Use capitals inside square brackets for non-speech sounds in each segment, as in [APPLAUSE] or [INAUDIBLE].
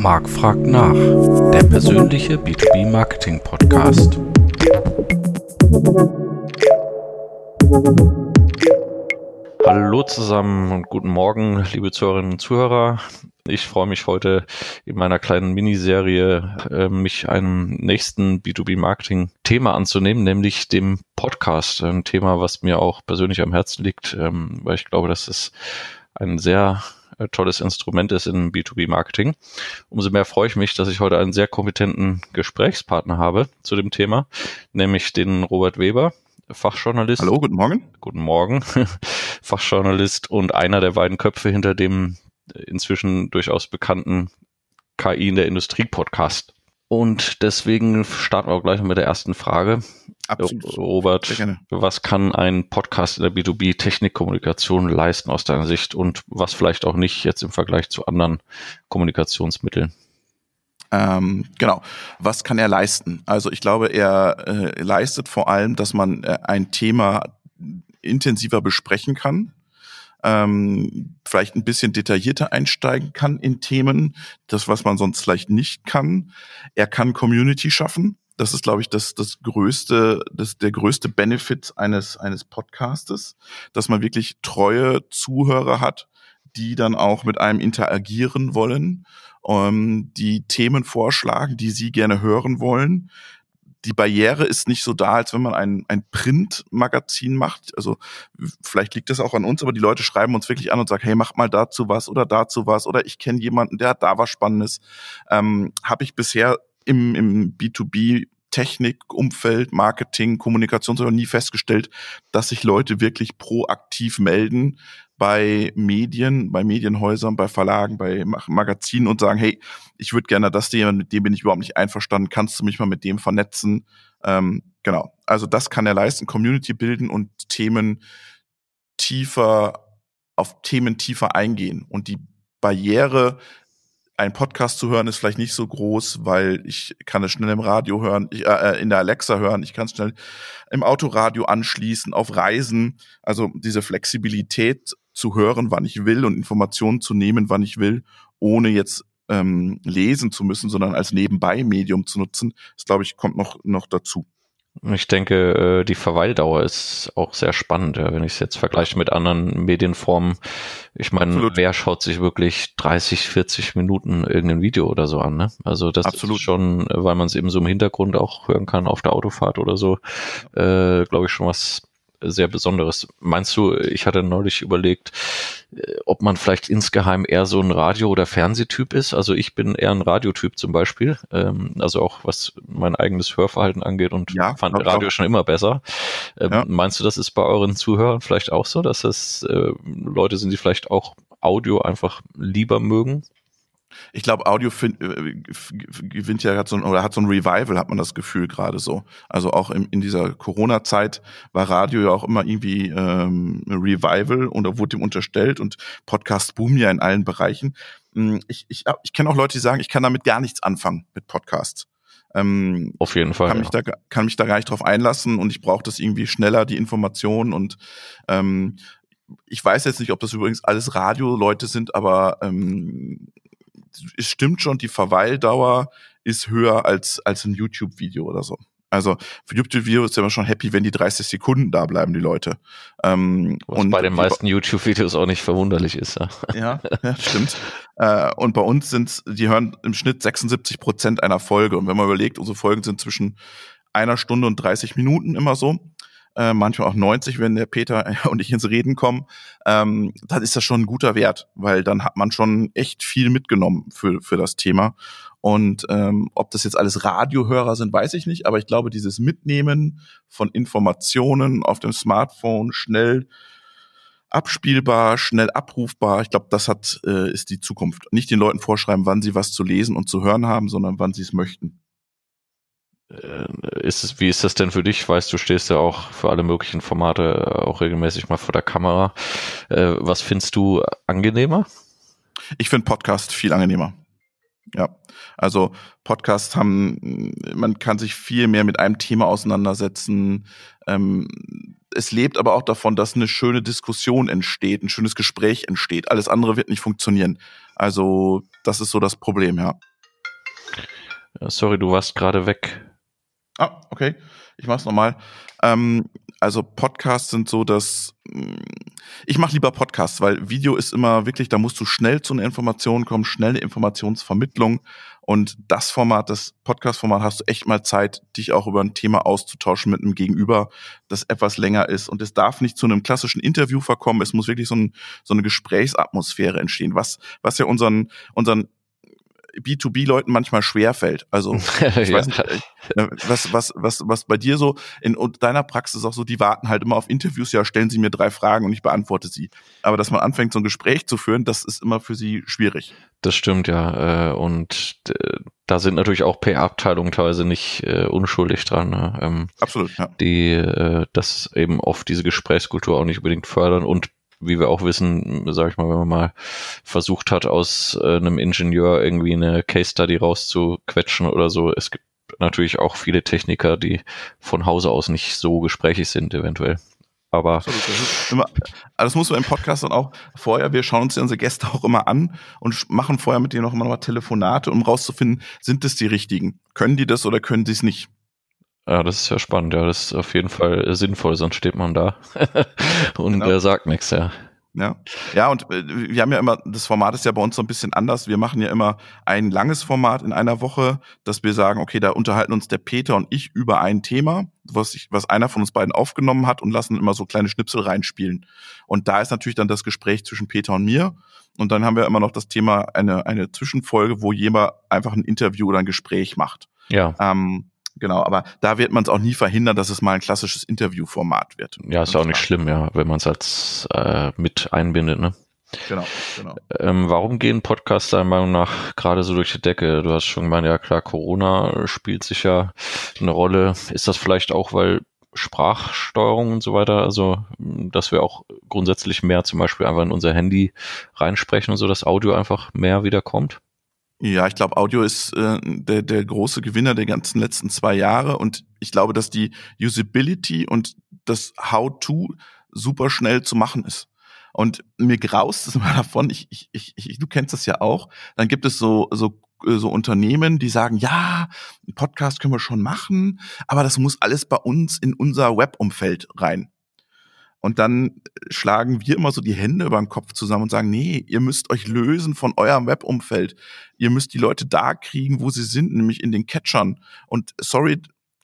Marc fragt nach, der persönliche B2B Marketing Podcast. Hallo zusammen und guten Morgen, liebe Zuhörerinnen und Zuhörer. Ich freue mich heute in meiner kleinen Miniserie, äh, mich einem nächsten B2B-Marketing-Thema anzunehmen, nämlich dem Podcast. Ein Thema, was mir auch persönlich am Herzen liegt, ähm, weil ich glaube, dass es ein sehr tolles Instrument ist im B2B-Marketing. Umso mehr freue ich mich, dass ich heute einen sehr kompetenten Gesprächspartner habe zu dem Thema, nämlich den Robert Weber. Fachjournalist. Hallo, guten Morgen. Guten Morgen. [LAUGHS] Fachjournalist und einer der beiden Köpfe hinter dem inzwischen durchaus bekannten KI in der Industrie Podcast. Und deswegen starten wir auch gleich mit der ersten Frage. Absolut. Robert, was kann ein Podcast in der B2B-Technikkommunikation leisten aus deiner Sicht und was vielleicht auch nicht jetzt im Vergleich zu anderen Kommunikationsmitteln? Ähm, genau. Was kann er leisten? Also ich glaube, er äh, leistet vor allem, dass man äh, ein Thema intensiver besprechen kann, ähm, vielleicht ein bisschen detaillierter einsteigen kann in Themen, das, was man sonst vielleicht nicht kann. Er kann Community schaffen. Das ist, glaube ich, das, das größte, das, der größte Benefit eines, eines Podcastes, dass man wirklich treue Zuhörer hat, die dann auch mit einem interagieren wollen, ähm, die Themen vorschlagen, die sie gerne hören wollen, die Barriere ist nicht so da, als wenn man ein, ein Printmagazin macht. Also vielleicht liegt das auch an uns, aber die Leute schreiben uns wirklich an und sagen, hey, mach mal dazu was oder dazu was oder ich kenne jemanden, der hat da was Spannendes. Ähm, Habe ich bisher im, im B2B Technik, Umfeld, Marketing, Kommunikation sogar nie festgestellt, dass sich Leute wirklich proaktiv melden bei Medien, bei Medienhäusern, bei Verlagen, bei Magazinen und sagen, hey, ich würde gerne, dass jemand, mit dem bin ich überhaupt nicht einverstanden, kannst du mich mal mit dem vernetzen? Ähm, genau. Also das kann er leisten, Community bilden und Themen tiefer, auf Themen tiefer eingehen. Und die Barriere, ein Podcast zu hören, ist vielleicht nicht so groß, weil ich kann es schnell im Radio hören, ich, äh, in der Alexa hören, ich kann es schnell im Autoradio anschließen, auf Reisen. Also diese Flexibilität zu hören, wann ich will und Informationen zu nehmen, wann ich will, ohne jetzt ähm, lesen zu müssen, sondern als Nebenbei-Medium zu nutzen, das glaube ich, kommt noch, noch dazu. Ich denke, äh, die Verweildauer ist auch sehr spannend, wenn ich es jetzt vergleiche mit anderen Medienformen. Ich meine, wer schaut sich wirklich 30, 40 Minuten irgendein Video oder so an? Ne? Also das Absolut. ist schon, weil man es eben so im Hintergrund auch hören kann auf der Autofahrt oder so, äh, glaube ich schon was sehr Besonderes. Meinst du, ich hatte neulich überlegt, äh, ob man vielleicht insgeheim eher so ein Radio- oder Fernsehtyp ist? Also ich bin eher ein Radiotyp zum Beispiel, ähm, also auch was mein eigenes Hörverhalten angeht und ja, fand Radio auch. schon immer besser. Ähm, ja. Meinst du, das ist bei euren Zuhörern vielleicht auch so, dass das äh, Leute sind, die vielleicht auch Audio einfach lieber mögen? Ich glaube, Audio find, äh, gewinnt ja so ein, oder hat so ein Revival, hat man das Gefühl gerade so. Also auch in, in dieser Corona-Zeit war Radio ja auch immer irgendwie ähm, Revival und da wurde ihm unterstellt und Podcast boomen ja in allen Bereichen. Hm, ich, ich, ich kenne auch Leute, die sagen, ich kann damit gar nichts anfangen mit Podcasts. Ähm, Auf jeden Fall. Kann, ja. mich da, kann mich da gar nicht drauf einlassen und ich brauche das irgendwie schneller, die Informationen und ähm, ich weiß jetzt nicht, ob das übrigens alles Radioleute sind, aber ähm, es stimmt schon, die Verweildauer ist höher als, als ein YouTube-Video oder so. Also für YouTube-Video ist ja immer schon happy, wenn die 30 Sekunden da bleiben, die Leute. Ähm, Was und bei den meisten YouTube-Videos auch nicht verwunderlich ist. Ja, ja, ja stimmt. Äh, und bei uns sind die hören im Schnitt 76 Prozent einer Folge. Und wenn man überlegt, unsere Folgen sind zwischen einer Stunde und 30 Minuten immer so äh, manchmal auch 90, wenn der Peter [LAUGHS] und ich ins Reden kommen, ähm, dann ist das schon ein guter Wert, weil dann hat man schon echt viel mitgenommen für, für das Thema. Und ähm, ob das jetzt alles Radiohörer sind, weiß ich nicht, aber ich glaube, dieses Mitnehmen von Informationen auf dem Smartphone schnell abspielbar, schnell abrufbar. Ich glaube, das hat äh, ist die Zukunft. Nicht den Leuten vorschreiben, wann sie was zu lesen und zu hören haben, sondern wann sie es möchten. Äh, ist es, wie ist das denn für dich? Weißt du, stehst ja auch für alle möglichen Formate äh, auch regelmäßig mal vor der Kamera. Äh, was findest du angenehmer? Ich finde Podcast viel angenehmer. Ja, also Podcasts haben, man kann sich viel mehr mit einem Thema auseinandersetzen. Ähm, es lebt aber auch davon, dass eine schöne Diskussion entsteht, ein schönes Gespräch entsteht. Alles andere wird nicht funktionieren. Also das ist so das Problem, ja. Sorry, du warst gerade weg. Ah, okay. Ich mach's nochmal. Ähm, also Podcasts sind so, dass mm, ich mache lieber Podcasts, weil Video ist immer wirklich, da musst du schnell zu einer Information kommen, schnell eine Informationsvermittlung. Und das Format, das Podcast-Format, hast du echt mal Zeit, dich auch über ein Thema auszutauschen mit einem Gegenüber, das etwas länger ist. Und es darf nicht zu einem klassischen Interview verkommen. Es muss wirklich so, ein, so eine Gesprächsatmosphäre entstehen, was, was ja unseren, unseren B2B-Leuten manchmal schwerfällt. Also [LAUGHS] ich ja. weiß nicht, äh, was, was, was, was bei dir so in deiner Praxis auch so, die warten halt immer auf Interviews, ja, stellen sie mir drei Fragen und ich beantworte sie. Aber dass man anfängt, so ein Gespräch zu führen, das ist immer für sie schwierig. Das stimmt, ja. Äh, und da sind natürlich auch PR-Abteilungen teilweise nicht äh, unschuldig dran. Ne? Ähm, Absolut, ja. Die das eben oft diese Gesprächskultur auch nicht unbedingt fördern und wie wir auch wissen, sag ich mal, wenn man mal versucht hat, aus äh, einem Ingenieur irgendwie eine Case Study rauszuquetschen oder so, es gibt natürlich auch viele Techniker, die von Hause aus nicht so gesprächig sind, eventuell. Aber Absolut, das, das muss man im Podcast dann auch vorher, wir schauen uns unsere Gäste auch immer an und machen vorher mit denen auch immer noch mal Telefonate, um rauszufinden, sind es die richtigen? Können die das oder können sie es nicht? Ja, das ist ja spannend. Ja, das ist auf jeden Fall sinnvoll, sonst steht man da [LAUGHS] und genau. äh, sagt nichts, ja. Ja, ja, und äh, wir haben ja immer, das Format ist ja bei uns so ein bisschen anders. Wir machen ja immer ein langes Format in einer Woche, dass wir sagen, okay, da unterhalten uns der Peter und ich über ein Thema, was, ich, was einer von uns beiden aufgenommen hat und lassen immer so kleine Schnipsel reinspielen. Und da ist natürlich dann das Gespräch zwischen Peter und mir. Und dann haben wir immer noch das Thema, eine, eine Zwischenfolge, wo jemand einfach ein Interview oder ein Gespräch macht. Ja. Ähm, Genau, aber da wird man es auch nie verhindern, dass es mal ein klassisches Interviewformat wird. Ja, ist ja auch nicht schlimm, ja, wenn man es als äh, mit einbindet, ne? Genau, genau. Ähm, warum gehen Podcasts deiner Meinung nach gerade so durch die Decke? Du hast schon gemeint, ja klar, Corona spielt sicher eine Rolle. Ist das vielleicht auch, weil Sprachsteuerung und so weiter, also dass wir auch grundsätzlich mehr zum Beispiel einfach in unser Handy reinsprechen und so, dass Audio einfach mehr wiederkommt? Ja, ich glaube, Audio ist äh, der, der große Gewinner der ganzen letzten zwei Jahre und ich glaube, dass die Usability und das How-to super schnell zu machen ist. Und mir graust es [LAUGHS] immer davon, ich, ich, ich, du kennst das ja auch, dann gibt es so, so so Unternehmen, die sagen, ja, Podcast können wir schon machen, aber das muss alles bei uns in unser Webumfeld rein. Und dann schlagen wir immer so die Hände über den Kopf zusammen und sagen, nee, ihr müsst euch lösen von eurem Webumfeld. Ihr müsst die Leute da kriegen, wo sie sind, nämlich in den Catchern. Und sorry,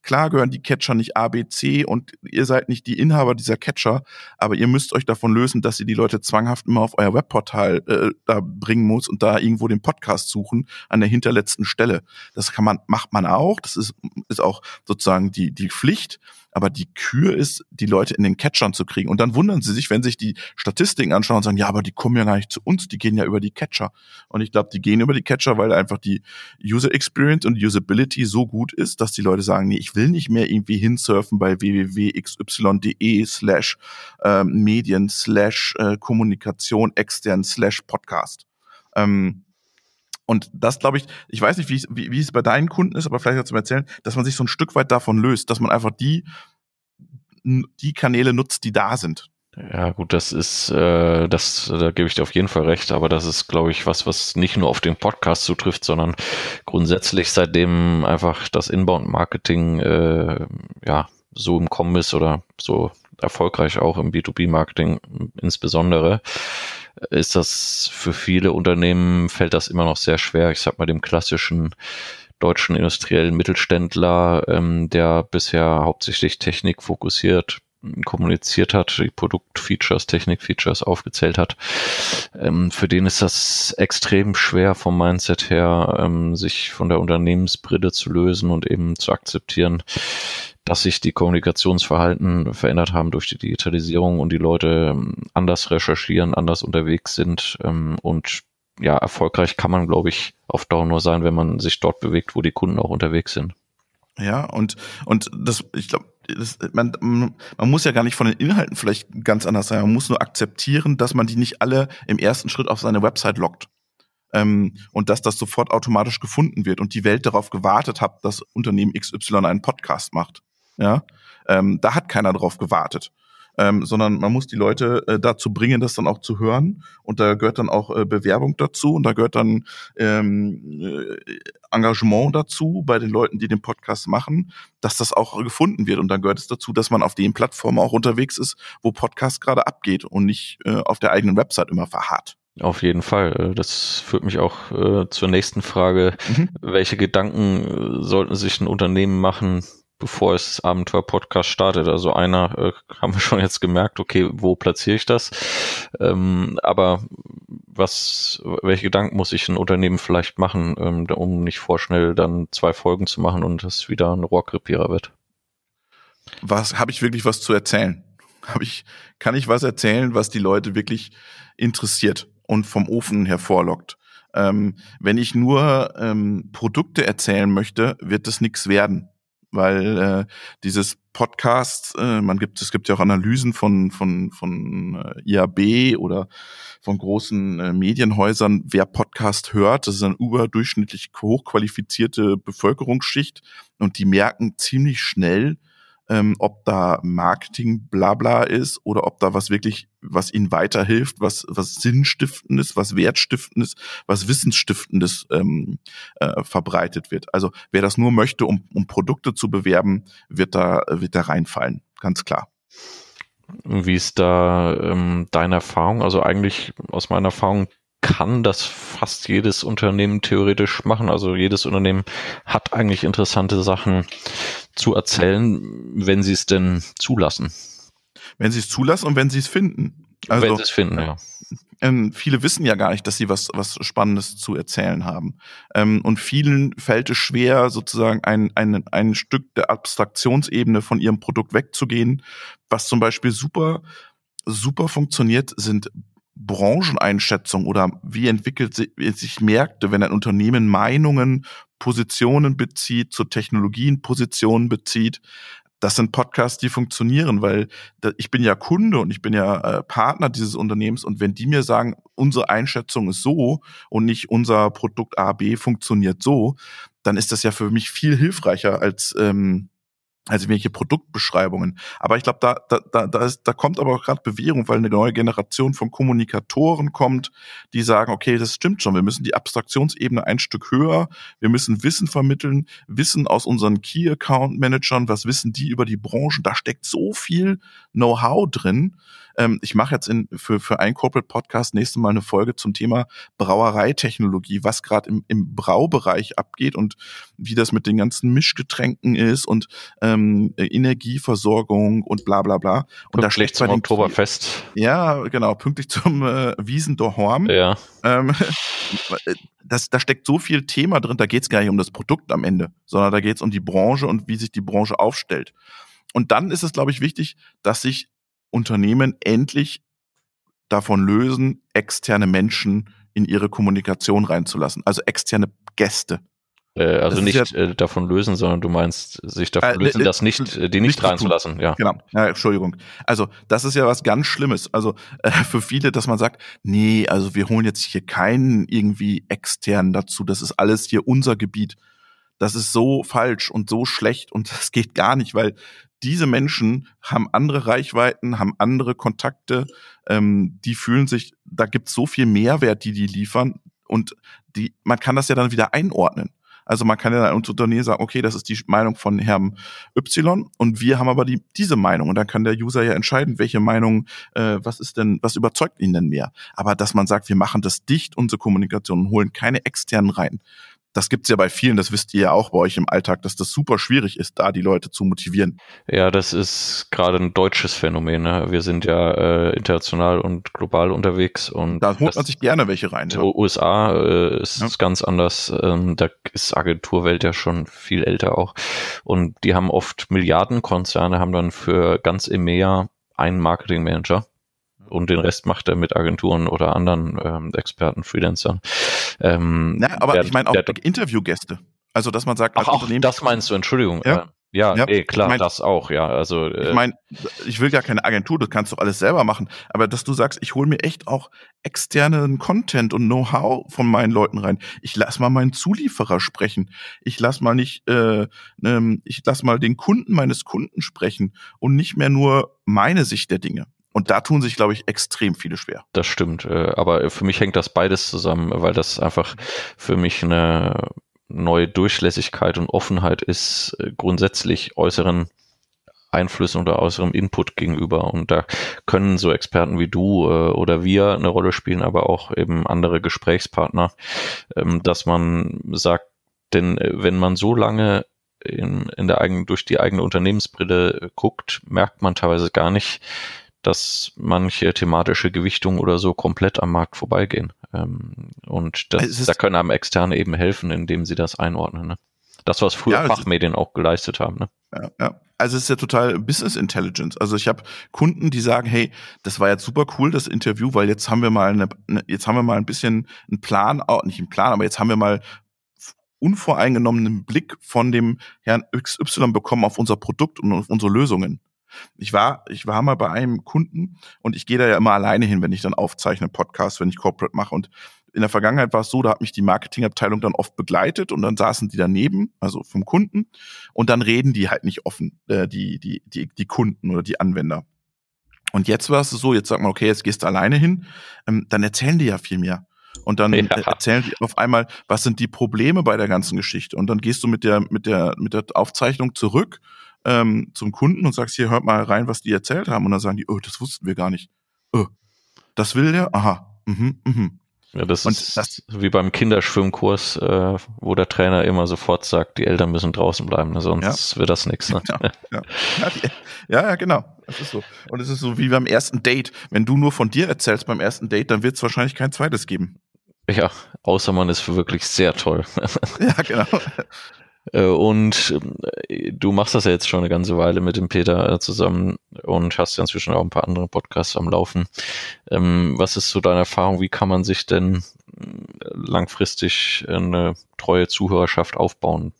Klar gehören die Catcher nicht A, B, C und ihr seid nicht die Inhaber dieser Catcher, aber ihr müsst euch davon lösen, dass ihr die Leute zwanghaft immer auf euer Webportal äh, da bringen muss und da irgendwo den Podcast suchen an der hinterletzten Stelle. Das kann man, macht man auch. Das ist, ist auch sozusagen die, die Pflicht. Aber die Kür ist, die Leute in den Catchern zu kriegen. Und dann wundern sie sich, wenn sich die Statistiken anschauen und sagen, ja, aber die kommen ja gar nicht zu uns, die gehen ja über die Catcher. Und ich glaube, die gehen über die Catcher, weil einfach die User Experience und Usability so gut ist, dass die Leute sagen, nee, ich will nicht mehr irgendwie hinsurfen bei www.xy.de slash äh, Medien slash äh, Kommunikation extern slash Podcast. Ähm, und das glaube ich, ich weiß nicht, wie, wie, wie es bei deinen Kunden ist, aber vielleicht dazu erzählen, dass man sich so ein Stück weit davon löst, dass man einfach die, die Kanäle nutzt, die da sind. Ja, gut, das ist, äh, das, da gebe ich dir auf jeden Fall recht, aber das ist, glaube ich, was, was nicht nur auf den Podcast zutrifft, sondern grundsätzlich seitdem einfach das Inbound-Marketing äh, ja so im Kommen ist oder so erfolgreich auch im B2B-Marketing insbesondere, ist das für viele Unternehmen fällt das immer noch sehr schwer. Ich sag mal dem klassischen deutschen industriellen Mittelständler, ähm, der bisher hauptsächlich Technik fokussiert kommuniziert hat, die Produktfeatures, Technikfeatures aufgezählt hat. Ähm, für den ist das extrem schwer vom Mindset her, ähm, sich von der Unternehmensbrille zu lösen und eben zu akzeptieren, dass sich die Kommunikationsverhalten verändert haben durch die Digitalisierung und die Leute ähm, anders recherchieren, anders unterwegs sind ähm, und ja, erfolgreich kann man, glaube ich, auf Dauer nur sein, wenn man sich dort bewegt, wo die Kunden auch unterwegs sind. Ja, und, und das, ich glaube, man, man muss ja gar nicht von den Inhalten vielleicht ganz anders sein. Man muss nur akzeptieren, dass man die nicht alle im ersten Schritt auf seine Website lockt. Ähm, und dass das sofort automatisch gefunden wird und die Welt darauf gewartet hat, dass Unternehmen XY einen Podcast macht. Ja, ähm, da hat keiner drauf gewartet. ähm, sondern man muss die Leute äh, dazu bringen, das dann auch zu hören. Und da gehört dann auch äh, Bewerbung dazu und da gehört dann ähm, äh, Engagement dazu bei den Leuten, die den Podcast machen, dass das auch gefunden wird. Und dann gehört es dazu, dass man auf den Plattformen auch unterwegs ist, wo Podcast gerade abgeht und nicht äh, auf der eigenen Website immer verharrt. Auf jeden Fall. Äh, das führt mich auch äh, zur nächsten Frage. Mhm. Welche Gedanken äh, sollten sich ein Unternehmen machen, bevor es Abenteuer-Podcast startet? Also einer äh, haben wir schon jetzt gemerkt, okay, wo platziere ich das? Ähm, aber was, welche Gedanken muss sich ein Unternehmen vielleicht machen, ähm, um nicht vorschnell dann zwei Folgen zu machen und das wieder ein Rohrkrepierer wird? Was habe ich wirklich was zu erzählen? [LAUGHS] Habe ich, kann ich was erzählen, was die Leute wirklich interessiert? und vom Ofen hervorlockt. Ähm, wenn ich nur ähm, Produkte erzählen möchte, wird das nichts werden, weil äh, dieses Podcast, äh, man gibt es gibt ja auch Analysen von von von äh, IAB oder von großen äh, Medienhäusern, wer Podcast hört, das ist eine überdurchschnittlich hochqualifizierte Bevölkerungsschicht und die merken ziemlich schnell, ähm, ob da Marketing Blabla ist oder ob da was wirklich, was ihnen weiterhilft, was, was Sinnstiftendes, was Wertstiftendes, was Wissensstiftendes ähm, äh, verbreitet wird. Also wer das nur möchte, um, um Produkte zu bewerben, wird da, wird da reinfallen, ganz klar. Wie ist da ähm, deine Erfahrung? Also eigentlich aus meiner Erfahrung kann das fast jedes Unternehmen theoretisch machen. Also jedes Unternehmen hat eigentlich interessante Sachen zu erzählen, wenn sie es denn zulassen. Wenn sie es zulassen und wenn sie es finden. Also, wenn sie es finden, ja. Ähm, viele wissen ja gar nicht, dass sie was, was Spannendes zu erzählen haben. Ähm, und vielen fällt es schwer, sozusagen ein, ein, ein Stück der Abstraktionsebene von ihrem Produkt wegzugehen. Was zum Beispiel super, super funktioniert, sind Brancheneinschätzung oder wie entwickelt sich Märkte, wenn ein Unternehmen Meinungen, Positionen bezieht, zu Technologien Positionen bezieht. Das sind Podcasts, die funktionieren, weil ich bin ja Kunde und ich bin ja äh, Partner dieses Unternehmens und wenn die mir sagen, unsere Einschätzung ist so und nicht unser Produkt A, B funktioniert so, dann ist das ja für mich viel hilfreicher als ähm, also welche Produktbeschreibungen. Aber ich glaube, da, da, da, da, ist, da kommt aber auch gerade Bewegung, weil eine neue Generation von Kommunikatoren kommt, die sagen, okay, das stimmt schon, wir müssen die Abstraktionsebene ein Stück höher, wir müssen Wissen vermitteln, Wissen aus unseren Key Account Managern, was wissen die über die Branchen, da steckt so viel Know-how drin. Ähm, ich mache jetzt in, für, für ein Corporate Podcast nächste Mal eine Folge zum Thema Brauereitechnologie, was gerade im, im Braubereich abgeht und wie das mit den ganzen Mischgetränken ist und ähm, Energieversorgung und bla bla bla. Und pünktlich da steckt zum Oktoberfest. Ja, genau, pünktlich zum äh, Wiesendorhorm. Ja. Ähm, das, da steckt so viel Thema drin, da geht es gar nicht um das Produkt am Ende, sondern da geht es um die Branche und wie sich die Branche aufstellt. Und dann ist es, glaube ich, wichtig, dass sich Unternehmen endlich davon lösen, externe Menschen in ihre Kommunikation reinzulassen, also externe Gäste. Äh, also nicht ja, äh, davon lösen, sondern du meinst sich davon äh, lösen, das nicht, äh, die nicht, nicht reinzulassen, ja. Genau, ja, Entschuldigung. Also das ist ja was ganz Schlimmes. Also äh, für viele, dass man sagt, nee, also wir holen jetzt hier keinen irgendwie externen dazu, das ist alles hier unser Gebiet. Das ist so falsch und so schlecht und [LAUGHS] das geht gar nicht, weil diese Menschen haben andere Reichweiten, haben andere Kontakte, ähm, die fühlen sich, da gibt es so viel Mehrwert, die die liefern und die, man kann das ja dann wieder einordnen. Also man kann ja dann uns Unternehmen sagen, okay, das ist die Meinung von Herrn Y und wir haben aber die, diese Meinung und dann kann der User ja entscheiden, welche Meinung, äh, was ist denn, was überzeugt ihn denn mehr. Aber dass man sagt, wir machen das dicht, unsere Kommunikation holen keine externen rein, das gibt's ja bei vielen, das wisst ihr ja auch bei euch im Alltag, dass das super schwierig ist, da die Leute zu motivieren. Ja, das ist gerade ein deutsches Phänomen. Ne? Wir sind ja äh, international und global unterwegs und da holt man sich gerne welche rein. Ja. USA äh, ist ja. ganz anders. Ähm, da ist Agenturwelt ja schon viel älter auch und die haben oft Milliardenkonzerne, haben dann für ganz EMEA einen Marketingmanager und den Rest macht er mit Agenturen oder anderen ähm, Experten, Freelancern. Ähm, ja, aber der, ich meine auch Interviewgäste. Also, dass man sagt, ach, auch das meinst du, Entschuldigung. Ja, Ja, ja ey, klar, ich mein, das auch, ja. Also äh, ich meine, ich will gar keine Agentur, das kannst du alles selber machen. Aber dass du sagst, ich hole mir echt auch externen Content und Know-how von meinen Leuten rein. Ich lass mal meinen Zulieferer sprechen. Ich lass mal nicht, äh, ähm, ich lass mal den Kunden meines Kunden sprechen und nicht mehr nur meine Sicht der Dinge. Und da tun sich, glaube ich, extrem viele schwer. Das stimmt. Äh, aber für mich hängt das beides zusammen, weil das einfach für mich eine neue Durchlässigkeit und Offenheit ist äh, grundsätzlich äußeren Einflüssen oder äußerem Input gegenüber. Und da können so Experten wie du äh, oder wir eine Rolle spielen, aber auch eben andere Gesprächspartner, ähm, dass man sagt, denn wenn man so lange in, in der eigenen, durch die eigene Unternehmensbrille guckt, merkt man teilweise gar nicht, dass manche thematische Gewichtungen oder so komplett am Markt vorbeigehen. Ähm, und das, da können einem Externe eben helfen, indem sie das einordnen. Ne? Das, was früher ja, Fachmedien auch geleistet haben. Ne? Ja, ja. Also es ist ja total Business Intelligence. Also ich habe Kunden, die sagen, hey, das war jetzt super cool, das Interview, weil jetzt haben wir mal eine, eine jetzt haben wir mal ein bisschen einen Plan, nicht einen Plan, aber jetzt haben wir mal unvoreingenommenen Blick von dem Herrn XY bekommen auf unser Produkt und auf unsere Lösungen. Ich war, ich war mal bei einem Kunden und ich gehe da ja immer alleine hin, wenn ich dann aufzeichne, Podcast, wenn ich Corporate mache. Und in der Vergangenheit war es so, da hat mich die Marketingabteilung dann oft begleitet und dann saßen die daneben, also vom Kunden, und dann reden die halt nicht offen, äh, die, die, die, die Kunden oder die Anwender. Und jetzt war es so, jetzt sagt man, okay, jetzt gehst du alleine hin, ähm, dann erzählen die ja viel mehr. Und dann ja. erzählen die auf einmal, was sind die Probleme bei der ganzen Geschichte. Und dann gehst du mit der, mit der, mit der Aufzeichnung zurück ähm, zum Kunden und sagst, hier, hört mal rein, was die erzählt haben. Und dann sagen die, oh, das wussten wir gar nicht. Oh, das will der? Aha. Mhm, mhm. Ja, das und ist das, wie beim Kinderschwimmkurs, äh, wo der Trainer immer sofort sagt, die Eltern müssen draußen bleiben, ne, sonst ja. wird das nichts. Ne? Genau, ja. Ja, die, ja, ja, genau. Das ist so. Und es ist so wie beim ersten Date. Wenn du nur von dir erzählst beim ersten Date, dann wird es wahrscheinlich kein zweites geben. Ja, außer man ist wirklich sehr toll. [LAUGHS] ja, genau. Äh, und äh, du machst das ja jetzt schon eine ganze Weile mit dem Peter äh, zusammen und hast ja inzwischen auch ein paar andere Podcasts am Laufen. Ähm, was ist so deine Erfahrung? Wie kann man sich denn langfristig eine treue Zuhörerschaft aufbauen?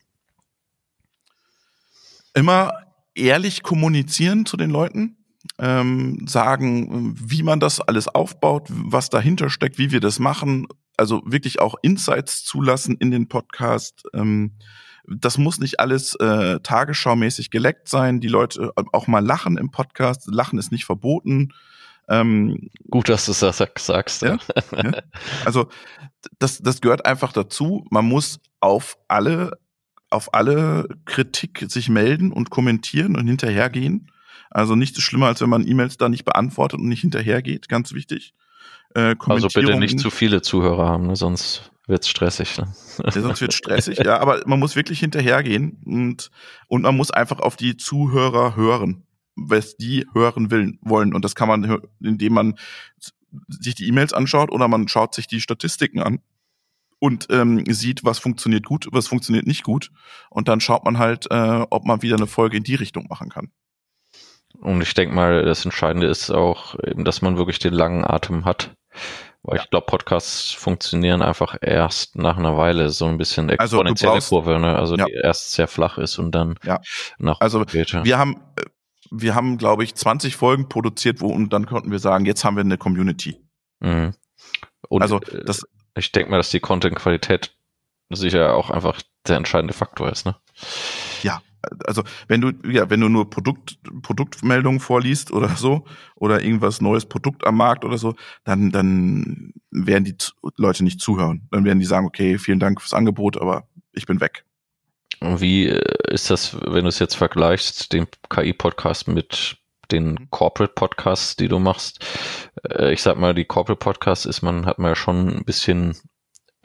Immer ehrlich kommunizieren zu den Leuten, ähm, sagen, wie man das alles aufbaut, was dahinter steckt, wie wir das machen. Also wirklich auch Insights zulassen in den Podcast. Ähm, das muss nicht alles äh, tagesschaumäßig geleckt sein. Die Leute äh, auch mal lachen im Podcast. Lachen ist nicht verboten. Ähm, Gut, dass du das sagst. Ja, ja. Also das, das gehört einfach dazu. Man muss auf alle, auf alle Kritik sich melden und kommentieren und hinterhergehen. Also nichts ist schlimmer, als wenn man E-Mails da nicht beantwortet und nicht hinterhergeht. Ganz wichtig. Äh, also bitte nicht zu viele Zuhörer haben, ne? sonst wird's stressig. Ne? Ja, sonst wird's stressig, ja, aber man muss wirklich hinterhergehen und, und man muss einfach auf die Zuhörer hören, was die hören will, wollen. Und das kann man, indem man sich die E-Mails anschaut oder man schaut sich die Statistiken an und ähm, sieht, was funktioniert gut, was funktioniert nicht gut. Und dann schaut man halt, äh, ob man wieder eine Folge in die Richtung machen kann. Und ich denke mal, das Entscheidende ist auch eben, dass man wirklich den langen Atem hat. Weil ja. ich glaube, Podcasts funktionieren einfach erst nach einer Weile so ein bisschen also exponentielle also Kurve, ne? Also ja. die erst sehr flach ist und dann ja. nach Also später. wir haben äh, wir haben, glaube ich, 20 Folgen produziert, wo und dann konnten wir sagen, jetzt haben wir eine Community. Mhm. Und also äh, das, ich denke mal, dass die Content-Qualität sicher auch einfach der entscheidende Faktor ist, ne? Ja, also wenn du, ja, wenn du nur Produkt, Produktmeldungen vorliest oder so, oder irgendwas neues Produkt am Markt oder so, dann, dann werden die Leute nicht zuhören. Dann werden die sagen, okay, vielen Dank fürs Angebot, aber ich bin weg. Wie äh, ist das, wenn du es jetzt vergleichst, den KI-Podcast mit den mhm. Corporate Podcasts, die du machst? Äh, ich sag mal, die Corporate Podcasts ist man, hat man ja schon ein bisschen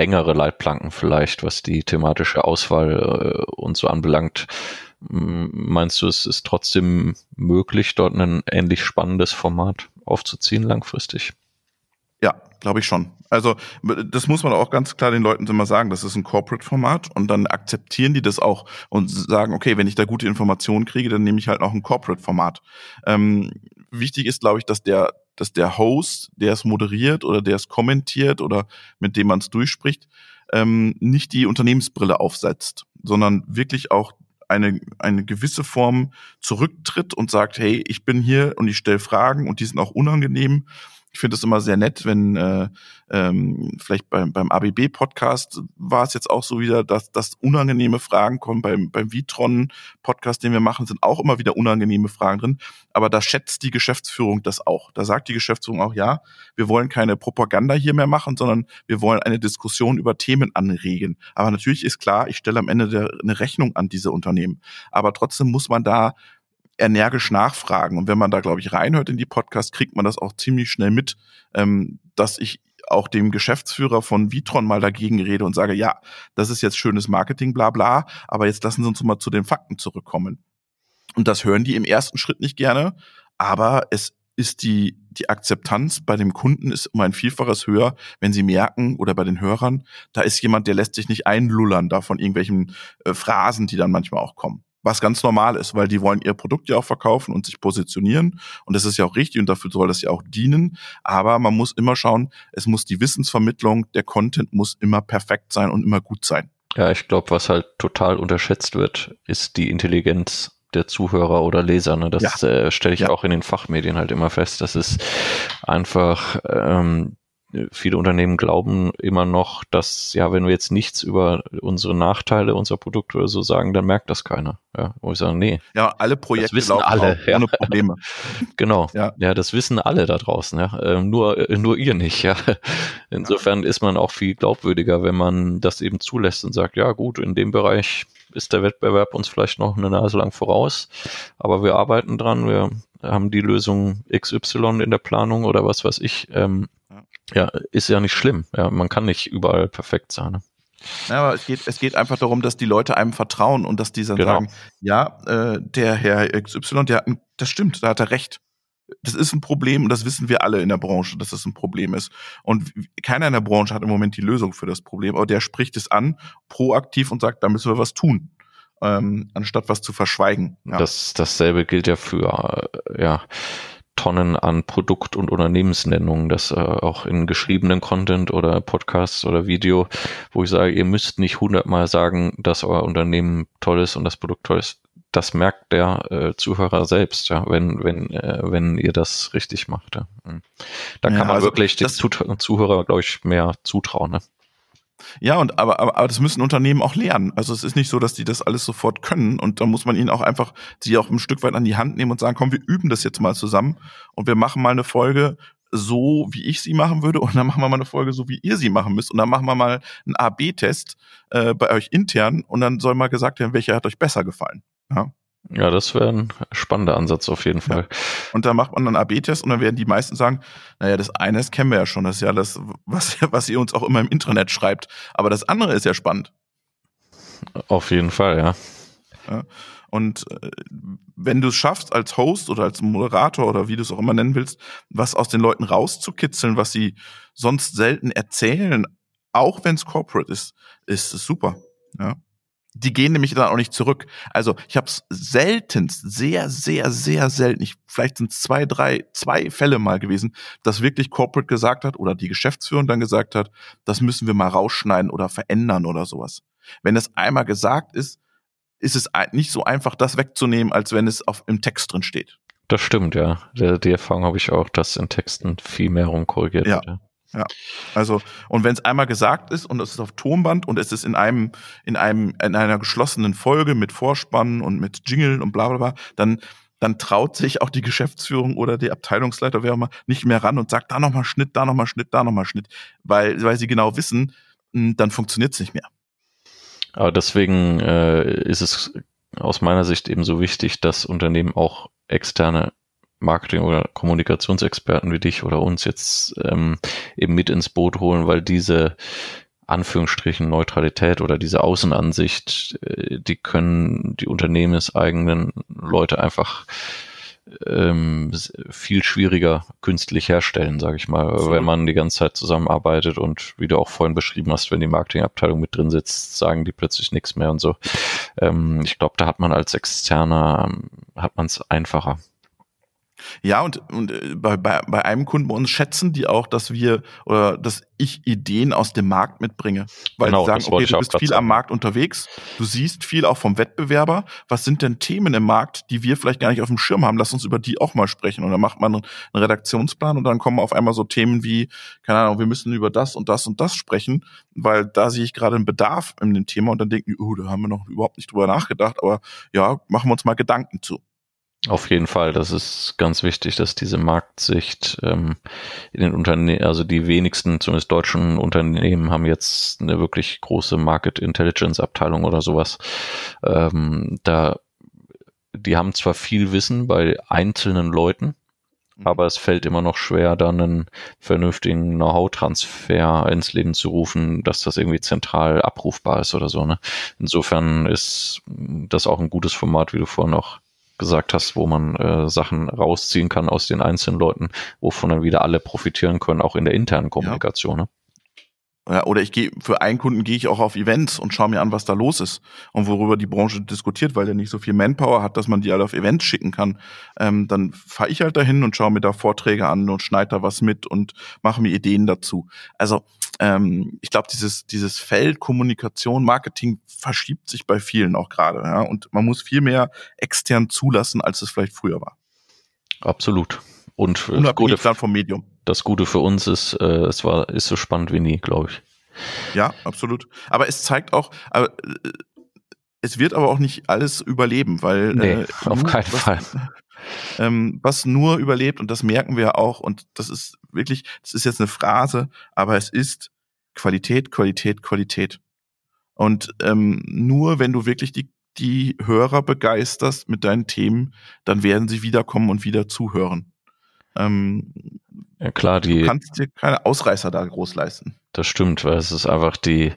engere Leitplanken vielleicht, was die thematische Auswahl äh, und so anbelangt. Meinst du, es ist trotzdem möglich, dort ein ähnlich spannendes Format aufzuziehen langfristig? Ja, glaube ich schon. Also das muss man auch ganz klar den Leuten immer sagen, das ist ein Corporate-Format und dann akzeptieren die das auch und sagen, okay, wenn ich da gute Informationen kriege, dann nehme ich halt auch ein Corporate-Format. Ähm, wichtig ist, glaube ich, dass der, dass der Host, der es moderiert oder der es kommentiert oder mit dem man es durchspricht, ähm, nicht die Unternehmensbrille aufsetzt, sondern wirklich auch eine, eine gewisse Form zurücktritt und sagt, hey, ich bin hier und ich stelle Fragen und die sind auch unangenehm ich finde es immer sehr nett, wenn äh, ähm, vielleicht beim, beim ABB-Podcast war es jetzt auch so wieder, dass, dass unangenehme Fragen kommen. Beim, beim Vitron-Podcast, den wir machen, sind auch immer wieder unangenehme Fragen drin. Aber da schätzt die Geschäftsführung das auch. Da sagt die Geschäftsführung auch, ja, wir wollen keine Propaganda hier mehr machen, sondern wir wollen eine Diskussion über Themen anregen. Aber natürlich ist klar, ich stelle am Ende der, eine Rechnung an diese Unternehmen. Aber trotzdem muss man da energisch nachfragen. Und wenn man da, glaube ich, reinhört in die Podcast, kriegt man das auch ziemlich schnell mit, ähm, dass ich auch dem Geschäftsführer von Vitron mal dagegen rede und sage, ja, das ist jetzt schönes Marketing, bla bla, aber jetzt lassen Sie uns mal zu den Fakten zurückkommen. Und das hören die im ersten Schritt nicht gerne, aber es ist die, die Akzeptanz bei dem Kunden ist um ein Vielfaches höher, wenn sie merken oder bei den Hörern, da ist jemand, der lässt sich nicht einlullern da von irgendwelchen äh, Phrasen, die dann manchmal auch kommen was ganz normal ist, weil die wollen ihr Produkt ja auch verkaufen und sich positionieren und das ist ja auch richtig und dafür soll das ja auch dienen, aber man muss immer schauen, es muss die Wissensvermittlung, der Content muss immer perfekt sein und immer gut sein. Ja, ich glaube, was halt total unterschätzt wird, ist die Intelligenz der Zuhörer oder Leser. Ne? Das ja. äh, stelle ich ja. auch in den Fachmedien halt immer fest. Das ist einfach ähm, viele Unternehmen glauben immer noch, dass, ja, wenn wir jetzt nichts über unsere Nachteile unserer Produkte oder so sagen, dann merkt das keiner. Ja, wo ich sage, nee. Ja, alle Projekte das wissen alle, ja. ohne Probleme. [LAUGHS] genau. Ja. ja, das wissen alle da draußen, ja. Ähm, nur, äh, nur ihr nicht, ja. Insofern ist man auch viel glaubwürdiger, wenn man das eben zulässt und sagt, ja, gut, in dem Bereich ist der Wettbewerb uns vielleicht noch eine Nase lang voraus, aber wir arbeiten dran, wir haben die Lösung XY in der Planung oder was weiß ich. Ähm, ja, ist ja nicht schlimm. Ja, man kann nicht überall perfekt sein. Ne? Ja, aber es geht, es geht einfach darum, dass die Leute einem vertrauen und dass die dann genau. sagen, ja, äh, der Herr XY, der hat, das stimmt, da hat er recht. Das ist ein Problem und das wissen wir alle in der Branche, dass das ein Problem ist. Und keiner in der Branche hat im Moment die Lösung für das Problem, aber der spricht es an, proaktiv und sagt, da müssen wir was tun. Ähm, anstatt was zu verschweigen. Ja. Das, dasselbe gilt ja für äh, ja, Tonnen an Produkt- und Unternehmensnennungen, das äh, auch in geschriebenen Content oder Podcasts oder Video, wo ich sage, ihr müsst nicht hundertmal sagen, dass euer Unternehmen toll ist und das Produkt toll ist. Das merkt der äh, Zuhörer selbst, ja, wenn, wenn, äh, wenn ihr das richtig macht. Ja. Hm. Da kann ja, man also wirklich den Zuhörer, glaube ich, mehr zutrauen. Ne? Ja, und aber, aber, aber das müssen Unternehmen auch lernen. Also es ist nicht so, dass die das alles sofort können und da muss man ihnen auch einfach sie auch ein Stück weit an die Hand nehmen und sagen, komm, wir üben das jetzt mal zusammen und wir machen mal eine Folge so, wie ich sie machen würde und dann machen wir mal eine Folge so, wie ihr sie machen müsst und dann machen wir mal einen A-B-Test äh, bei euch intern und dann soll mal gesagt werden, welcher hat euch besser gefallen. Ja. Ja, das wäre ein spannender Ansatz auf jeden Fall. Ja. Und da macht man dann AB-Test und dann werden die meisten sagen, naja, das eine, das kennen wir ja schon, das ist ja das, was, [LAUGHS] was ihr uns auch immer im Internet schreibt. Aber das andere ist ja spannend. Auf jeden Fall, ja. ja. Und äh, wenn du es schaffst, als Host oder als Moderator oder wie du es auch immer nennen willst, was aus den Leuten rauszukitzeln, was sie sonst selten erzählen, auch wenn es corporate ist, ist es super. Ja die gehen nämlich dann auch nicht zurück. Also ich habe es selten, sehr, sehr, sehr selten, ich, vielleicht sind es zwei, drei, zwei Fälle mal gewesen, dass wirklich Corporate gesagt hat oder die Geschäftsführung dann gesagt hat, das müssen wir mal rausschneiden oder verändern oder sowas. Wenn es einmal gesagt ist, ist es nicht so einfach, das wegzunehmen, als wenn es auf, im Text drin steht. Das stimmt, ja. Die, die Erfahrung habe ich auch, dass in Texten viel mehr rumkorrigiert ja. wird. Ja. Ja, also und wenn es einmal gesagt ist und es ist auf Tonband und es ist in einem in einem in einer geschlossenen Folge mit Vorspannen und mit Jingle und bla bla bla, dann dann traut sich auch die Geschäftsführung oder die Abteilungsleiter wer auch immer nicht mehr ran und sagt da nochmal Schnitt, da nochmal Schnitt, da nochmal Schnitt, weil weil sie genau wissen, hm, dann funktioniert es nicht mehr. Aber deswegen äh, ist es aus meiner Sicht eben so wichtig, dass Unternehmen auch externe Marketing- oder Kommunikationsexperten wie dich oder uns jetzt ähm, eben mit ins Boot holen, weil diese Anführungsstrichen Neutralität oder diese Außenansicht, äh, die können die unternehmenseigenen Leute einfach ähm, viel schwieriger künstlich herstellen, sage ich mal, so. wenn man die ganze Zeit zusammenarbeitet und wie du auch vorhin beschrieben hast, wenn die Marketingabteilung mit drin sitzt, sagen die plötzlich nichts mehr und so. Ähm, ich glaube, da hat man als Externer hat man es einfacher. Ja, und, und äh, bei, bei, bei einem Kunden bei uns schätzen die auch, dass wir oder dass ich Ideen aus dem Markt mitbringe. Weil genau, die sagen, okay, du bist viel sagen. am Markt unterwegs, du siehst viel auch vom Wettbewerber. Was sind denn Themen im Markt, die wir vielleicht gar nicht auf dem Schirm haben? Lass uns über die auch mal sprechen. Und dann macht man einen Redaktionsplan und dann kommen auf einmal so Themen wie, keine Ahnung, wir müssen über das und das und das sprechen, weil da sehe ich gerade einen Bedarf in dem Thema und dann denken die, oh, da haben wir noch überhaupt nicht drüber nachgedacht, aber ja, machen wir uns mal Gedanken zu. Auf jeden Fall, das ist ganz wichtig, dass diese Marktsicht ähm, in den Unternehmen, also die wenigsten, zumindest deutschen Unternehmen, haben jetzt eine wirklich große Market Intelligence Abteilung oder sowas. Ähm, da, die haben zwar viel Wissen bei einzelnen Leuten, mhm. aber es fällt immer noch schwer, dann einen vernünftigen Know-how-Transfer ins Leben zu rufen, dass das irgendwie zentral abrufbar ist oder so. Ne? Insofern ist das auch ein gutes Format, wie du vorhin noch gesagt hast, wo man äh, Sachen rausziehen kann aus den einzelnen Leuten, wovon dann wieder alle profitieren können, auch in der internen Kommunikation. Ja. Ne? Ja, oder ich gehe für einen Kunden gehe ich auch auf Events und schaue mir an, was da los ist und worüber die Branche diskutiert, weil der nicht so viel Manpower hat, dass man die alle auf Events schicken kann. Ähm, dann fahre ich halt dahin und schaue mir da Vorträge an und schneide da was mit und mache mir Ideen dazu. Also ähm, ich glaube, dieses dieses Feld Kommunikation, Marketing verschiebt sich bei vielen auch gerade. Ja? Und man muss viel mehr extern zulassen, als es vielleicht früher war. Absolut. Und äh, Unabhängig Gute, dann vom Medium das Gute für uns ist, äh, es war, ist so spannend wie nie, glaube ich. Ja, absolut. Aber es zeigt auch, aber, äh, es wird aber auch nicht alles überleben, weil nee, äh, auf keinen was, Fall. [LAUGHS] Ähm, was nur überlebt, und das merken wir auch, und das ist wirklich, das ist jetzt eine Phrase, aber es ist Qualität, Qualität, Qualität. Und ähm, nur wenn du wirklich die, die Hörer begeisterst mit deinen Themen, dann werden sie wiederkommen und wieder zuhören. Ähm, ja, klar, die. Du kannst dir keine Ausreißer da groß leisten. Das stimmt, weil es ist einfach die,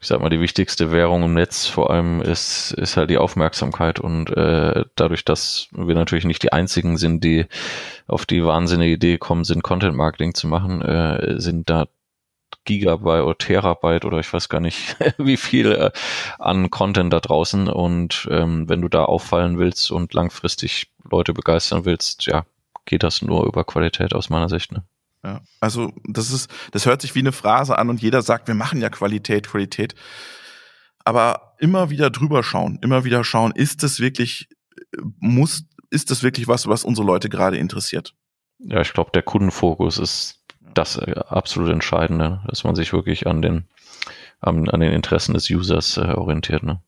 ich sag mal, die wichtigste Währung im Netz vor allem ist, ist halt die Aufmerksamkeit und äh, dadurch, dass wir natürlich nicht die einzigen sind, die auf die wahnsinnige Idee gekommen sind, Content Marketing zu machen, äh, sind da Gigabyte oder Terabyte oder ich weiß gar nicht, [LAUGHS] wie viel äh, an Content da draußen. Und ähm, wenn du da auffallen willst und langfristig Leute begeistern willst, ja, geht das nur über Qualität aus meiner Sicht. Ne? Ja, also das ist, das hört sich wie eine Phrase an und jeder sagt, wir machen ja Qualität, Qualität. Aber immer wieder drüber schauen, immer wieder schauen, ist das wirklich, muss, ist das wirklich was, was unsere Leute gerade interessiert? Ja, ich glaube, der Kundenfokus ist das äh, absolut Entscheidende, dass man sich wirklich an den, an, an den Interessen des Users äh, orientiert. Ne?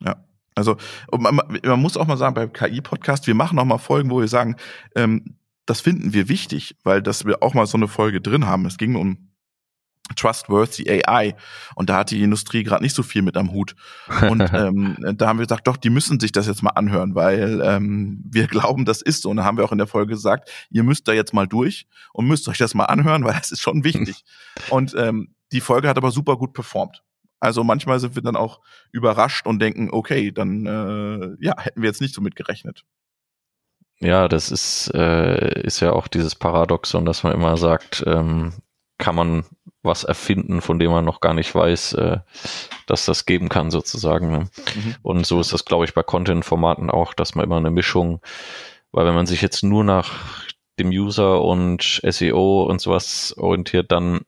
Ja. Also man, man, muss auch mal sagen, beim KI-Podcast, wir machen auch mal Folgen, wo wir sagen, ähm, das finden wir wichtig, weil dass wir auch mal so eine Folge drin haben. Es ging um Trustworthy AI und da hat die Industrie gerade nicht so viel mit am Hut. Und [LAUGHS] ähm, da haben wir gesagt, doch, die müssen sich das jetzt mal anhören, weil ähm, wir glauben, das ist so. Und da haben wir auch in der Folge gesagt, ihr müsst da jetzt mal durch und müsst euch das mal anhören, weil das ist schon wichtig. [LAUGHS] und ähm, die Folge hat aber super gut performt. Also manchmal sind wir dann auch überrascht und denken, okay, dann äh, ja, hätten wir jetzt nicht so mit gerechnet. Ja, das ist, äh, ist ja auch dieses Paradoxon, dass man immer sagt, ähm, kann man was erfinden, von dem man noch gar nicht weiß, äh, dass das geben kann, sozusagen. Ne? Mhm. Und so ist das, glaube ich, bei Content-Formaten auch, dass man immer eine Mischung, weil wenn man sich jetzt nur nach dem User und SEO und sowas orientiert, dann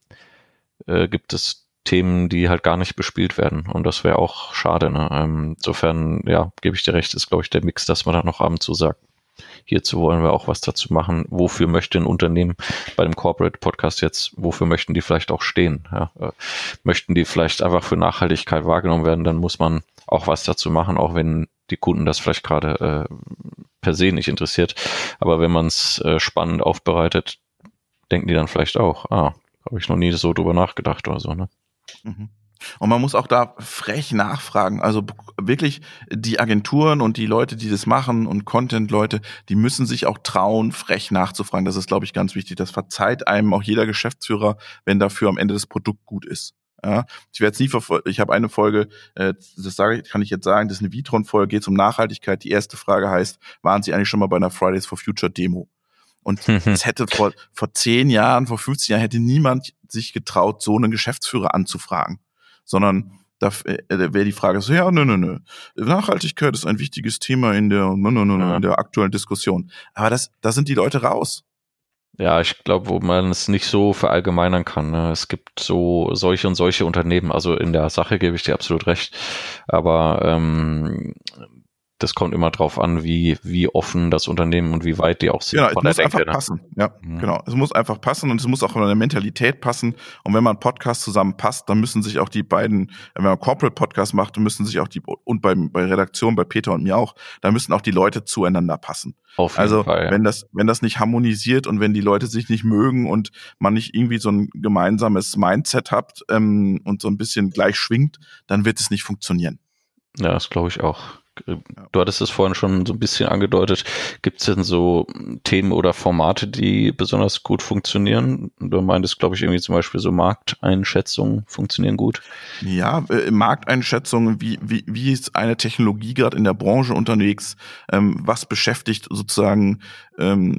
äh, gibt es Themen, die halt gar nicht bespielt werden. Und das wäre auch schade. Ne? Ähm, insofern, ja, gebe ich dir recht, ist, glaube ich, der Mix, dass man da noch abends zu sagt. Hierzu wollen wir auch was dazu machen. Wofür möchte ein Unternehmen bei dem Corporate Podcast jetzt, wofür möchten die vielleicht auch stehen? Ja, äh, möchten die vielleicht einfach für Nachhaltigkeit wahrgenommen werden, dann muss man auch was dazu machen, auch wenn die Kunden das vielleicht gerade äh, per se nicht interessiert. Aber wenn man es äh, spannend aufbereitet, denken die dann vielleicht auch, ah, habe ich noch nie so drüber nachgedacht oder so, ne? Mhm. Und man muss auch da frech nachfragen. Also wirklich die Agenturen und die Leute, die das machen und Content-Leute, die müssen sich auch trauen, frech nachzufragen. Das ist, glaube ich, ganz wichtig. Das verzeiht einem auch jeder Geschäftsführer, wenn dafür am Ende das Produkt gut ist. Ja, ich werde es nie verfolgen. Ich habe eine Folge, äh, das sage ich, kann ich jetzt sagen, das ist eine Vitron-Folge, geht um Nachhaltigkeit. Die erste Frage heißt, waren Sie eigentlich schon mal bei einer Fridays for Future Demo? Und [LAUGHS] es hätte vor, vor zehn Jahren, vor 15 Jahren hätte niemand sich getraut, so einen Geschäftsführer anzufragen sondern da äh, wäre die Frage so, ja, nö, nö, nö. Nachhaltigkeit ist ein wichtiges Thema in der, nö, nö, nö, ja. in der aktuellen Diskussion. Aber das, da sind die Leute raus. Ja, ich glaube, wo man es nicht so verallgemeinern kann. Ne? Es gibt so solche und solche Unternehmen. Also in der Sache gebe ich dir absolut recht. Aber ähm, das kommt immer drauf an, wie, wie offen das Unternehmen und wie weit die auch sind. Genau, es muss Denke, einfach ne? passen. Ja, mhm. genau. Es muss einfach passen und es muss auch von der Mentalität passen. Und wenn man Podcast zusammen passt, dann müssen sich auch die beiden, wenn man Corporate Podcast macht, dann müssen sich auch die, und bei, bei Redaktion, bei Peter und mir auch, da müssen auch die Leute zueinander passen. Auf jeden also, Fall, ja. wenn das, wenn das nicht harmonisiert und wenn die Leute sich nicht mögen und man nicht irgendwie so ein gemeinsames Mindset hat ähm, und so ein bisschen gleich schwingt, dann wird es nicht funktionieren. Ja, das glaube ich auch. Du hattest es vorhin schon so ein bisschen angedeutet. Gibt es denn so Themen oder Formate, die besonders gut funktionieren? Du meintest, glaube ich, irgendwie zum Beispiel so Markteinschätzungen funktionieren gut. Ja, äh, Markteinschätzungen, wie, wie, wie ist eine Technologie gerade in der Branche unterwegs? Ähm, was beschäftigt sozusagen, ähm,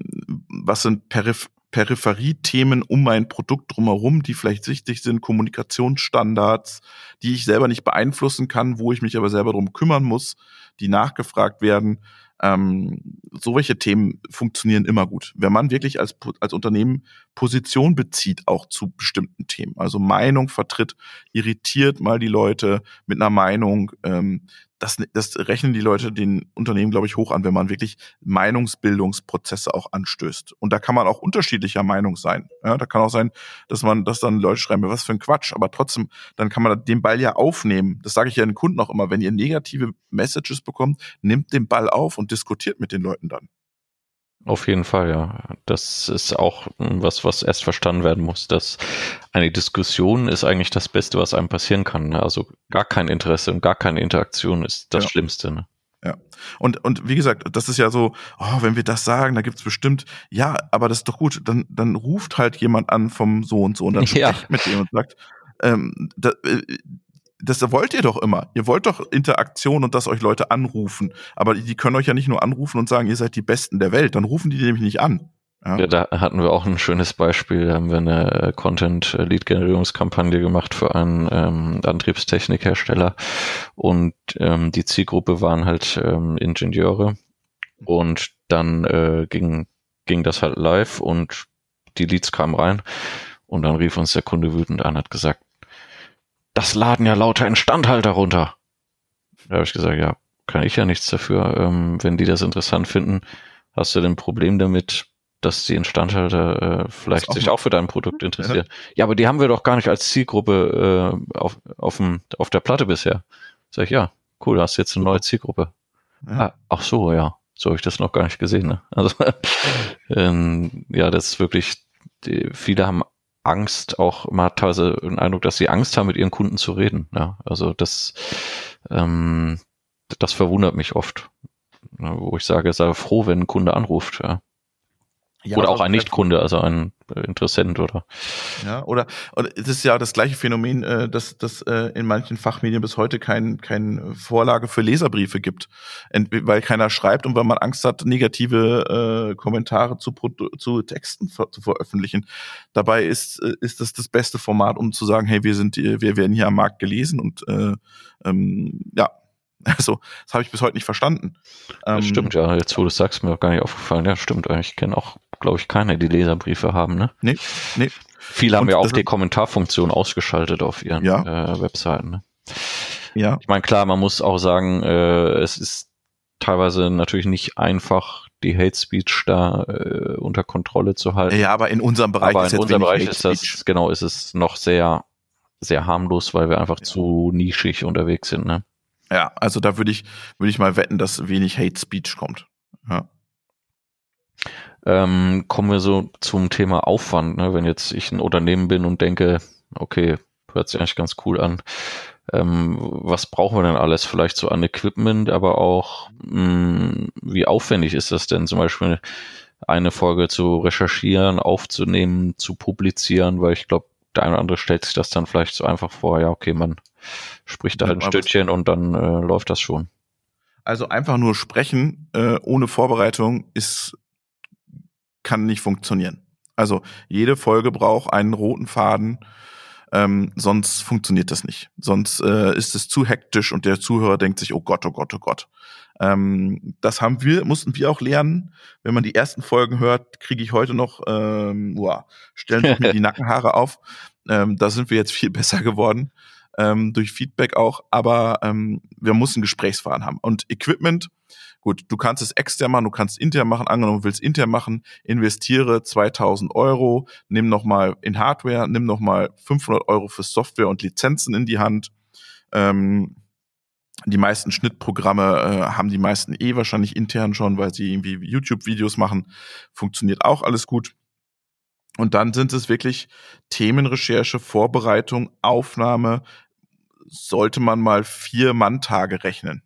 was sind Periph Peripheriethemen um mein Produkt drumherum, die vielleicht wichtig sind, Kommunikationsstandards, die ich selber nicht beeinflussen kann, wo ich mich aber selber drum kümmern muss, die nachgefragt werden. Ähm, so welche Themen funktionieren immer gut. Wenn man wirklich als, als Unternehmen Position bezieht, auch zu bestimmten Themen, also Meinung vertritt, irritiert mal die Leute mit einer Meinung, ähm, das, das rechnen die Leute den Unternehmen, glaube ich, hoch an, wenn man wirklich Meinungsbildungsprozesse auch anstößt. Und da kann man auch unterschiedlicher Meinung sein. Ja, da kann auch sein, dass man, dass dann Leute schreiben, was für ein Quatsch. Aber trotzdem, dann kann man den Ball ja aufnehmen. Das sage ich ja den Kunden auch immer. Wenn ihr negative Messages bekommt, nimmt den Ball auf und diskutiert mit den Leuten dann. Auf jeden Fall, ja. Das ist auch was, was erst verstanden werden muss, dass eine Diskussion ist eigentlich das Beste, was einem passieren kann. Ne? Also gar kein Interesse und gar keine Interaktion ist das ja. Schlimmste. Ne? Ja. Und, und wie gesagt, das ist ja so, oh, wenn wir das sagen, da gibt's bestimmt, ja, aber das ist doch gut, dann, dann ruft halt jemand an vom so und so und dann [LAUGHS] ja. spricht mit dem und sagt, ähm, da, äh, das wollt ihr doch immer. Ihr wollt doch Interaktion und dass euch Leute anrufen. Aber die können euch ja nicht nur anrufen und sagen, ihr seid die Besten der Welt. Dann rufen die nämlich nicht an. Ja. ja, da hatten wir auch ein schönes Beispiel. Da haben wir eine äh, Content-Lead-Generierungskampagne gemacht für einen ähm, Antriebstechnikhersteller. Und ähm, die Zielgruppe waren halt ähm, Ingenieure. Und dann äh, ging, ging das halt live und die Leads kamen rein. Und dann rief uns der Kunde wütend an, hat gesagt, das laden ja lauter Instandhalter runter. Da habe ich gesagt, ja, kann ich ja nichts dafür. Ähm, wenn die das interessant finden, hast du denn ein Problem damit, dass die Instandhalter äh, vielleicht auch sich auch für dein Produkt interessieren. Ja. ja. aber die haben wir doch gar nicht als Zielgruppe äh, auf, auf, dem, auf der Platte bisher. Sag ich, ja, cool, hast jetzt eine neue Zielgruppe. Ja. Ah, ach so, ja. So habe ich das noch gar nicht gesehen. Ne? Also [LAUGHS] ähm, ja, das ist wirklich, die, viele haben Angst auch, man hat teilweise den Eindruck, dass sie Angst haben, mit ihren Kunden zu reden. Ja, also das, ähm, das verwundert mich oft, wo ich sage, sei froh, wenn ein Kunde anruft. Ja. Ja, oder auch ein Nichtkunde, also ein Interessent oder. Ja, oder, oder es ist ja das gleiche Phänomen, äh, dass, dass äh, in manchen Fachmedien bis heute kein, kein Vorlage für Leserbriefe gibt. Ent weil keiner schreibt und weil man Angst hat, negative äh, Kommentare zu, zu Texten ver zu veröffentlichen. Dabei ist, äh, ist das das beste Format, um zu sagen, hey, wir sind, wir werden hier am Markt gelesen und äh, ähm, ja, [LAUGHS] Also, das habe ich bis heute nicht verstanden. Das ähm, stimmt, ja. Jetzt, wo du sagst, mir auch gar nicht aufgefallen. Ja, stimmt. Ich kenne auch, glaube ich, keine, die Leserbriefe haben, ne? Nee, nee. Viele haben ja auch die Kommentarfunktion ausgeschaltet auf ihren ja. äh, Webseiten. Ne? Ja. Ich meine, klar, man muss auch sagen, äh, es ist teilweise natürlich nicht einfach, die Hate Speech da äh, unter Kontrolle zu halten. Ja, aber in unserem Bereich aber ist in unserem Bereich ist das, genau, ist es noch sehr, sehr harmlos, weil wir einfach ja. zu nischig unterwegs sind, ne? Ja, also da würde ich, würde ich mal wetten, dass wenig Hate Speech kommt. Ja. Ähm, kommen wir so zum Thema Aufwand. Ne? Wenn jetzt ich ein Unternehmen bin und denke, okay, hört sich eigentlich ganz cool an. Ähm, was brauchen wir denn alles? Vielleicht so an Equipment, aber auch, mh, hm, wie aufwendig ist das denn zum Beispiel eine Folge zu recherchieren, aufzunehmen, zu publizieren, weil ich glaube, der eine oder andere stellt sich das dann vielleicht so einfach vor, ja, okay, man spricht da halt ein Stückchen und dann äh, läuft das schon. Also einfach nur sprechen äh, ohne Vorbereitung ist kann nicht funktionieren. Also jede Folge braucht einen roten Faden, Ähm, sonst funktioniert das nicht. Sonst äh, ist es zu hektisch und der Zuhörer denkt sich, oh Gott, oh Gott, oh Gott. Ähm, das haben wir, mussten wir auch lernen. Wenn man die ersten Folgen hört, kriege ich heute noch, ähm, wow, stellen sich mir die [LAUGHS] Nackenhaare auf. Ähm, da sind wir jetzt viel besser geworden, ähm, durch Feedback auch. Aber ähm, wir mussten Gesprächsfahren haben. Und Equipment, gut, du kannst es extern machen, du kannst intern machen. Angenommen, du willst intern machen, investiere 2000 Euro, nimm nochmal in Hardware, nimm nochmal 500 Euro für Software und Lizenzen in die Hand. Ähm, die meisten Schnittprogramme äh, haben die meisten eh wahrscheinlich intern schon, weil sie irgendwie YouTube-Videos machen. Funktioniert auch alles gut. Und dann sind es wirklich Themenrecherche, Vorbereitung, Aufnahme. Sollte man mal vier Manntage rechnen.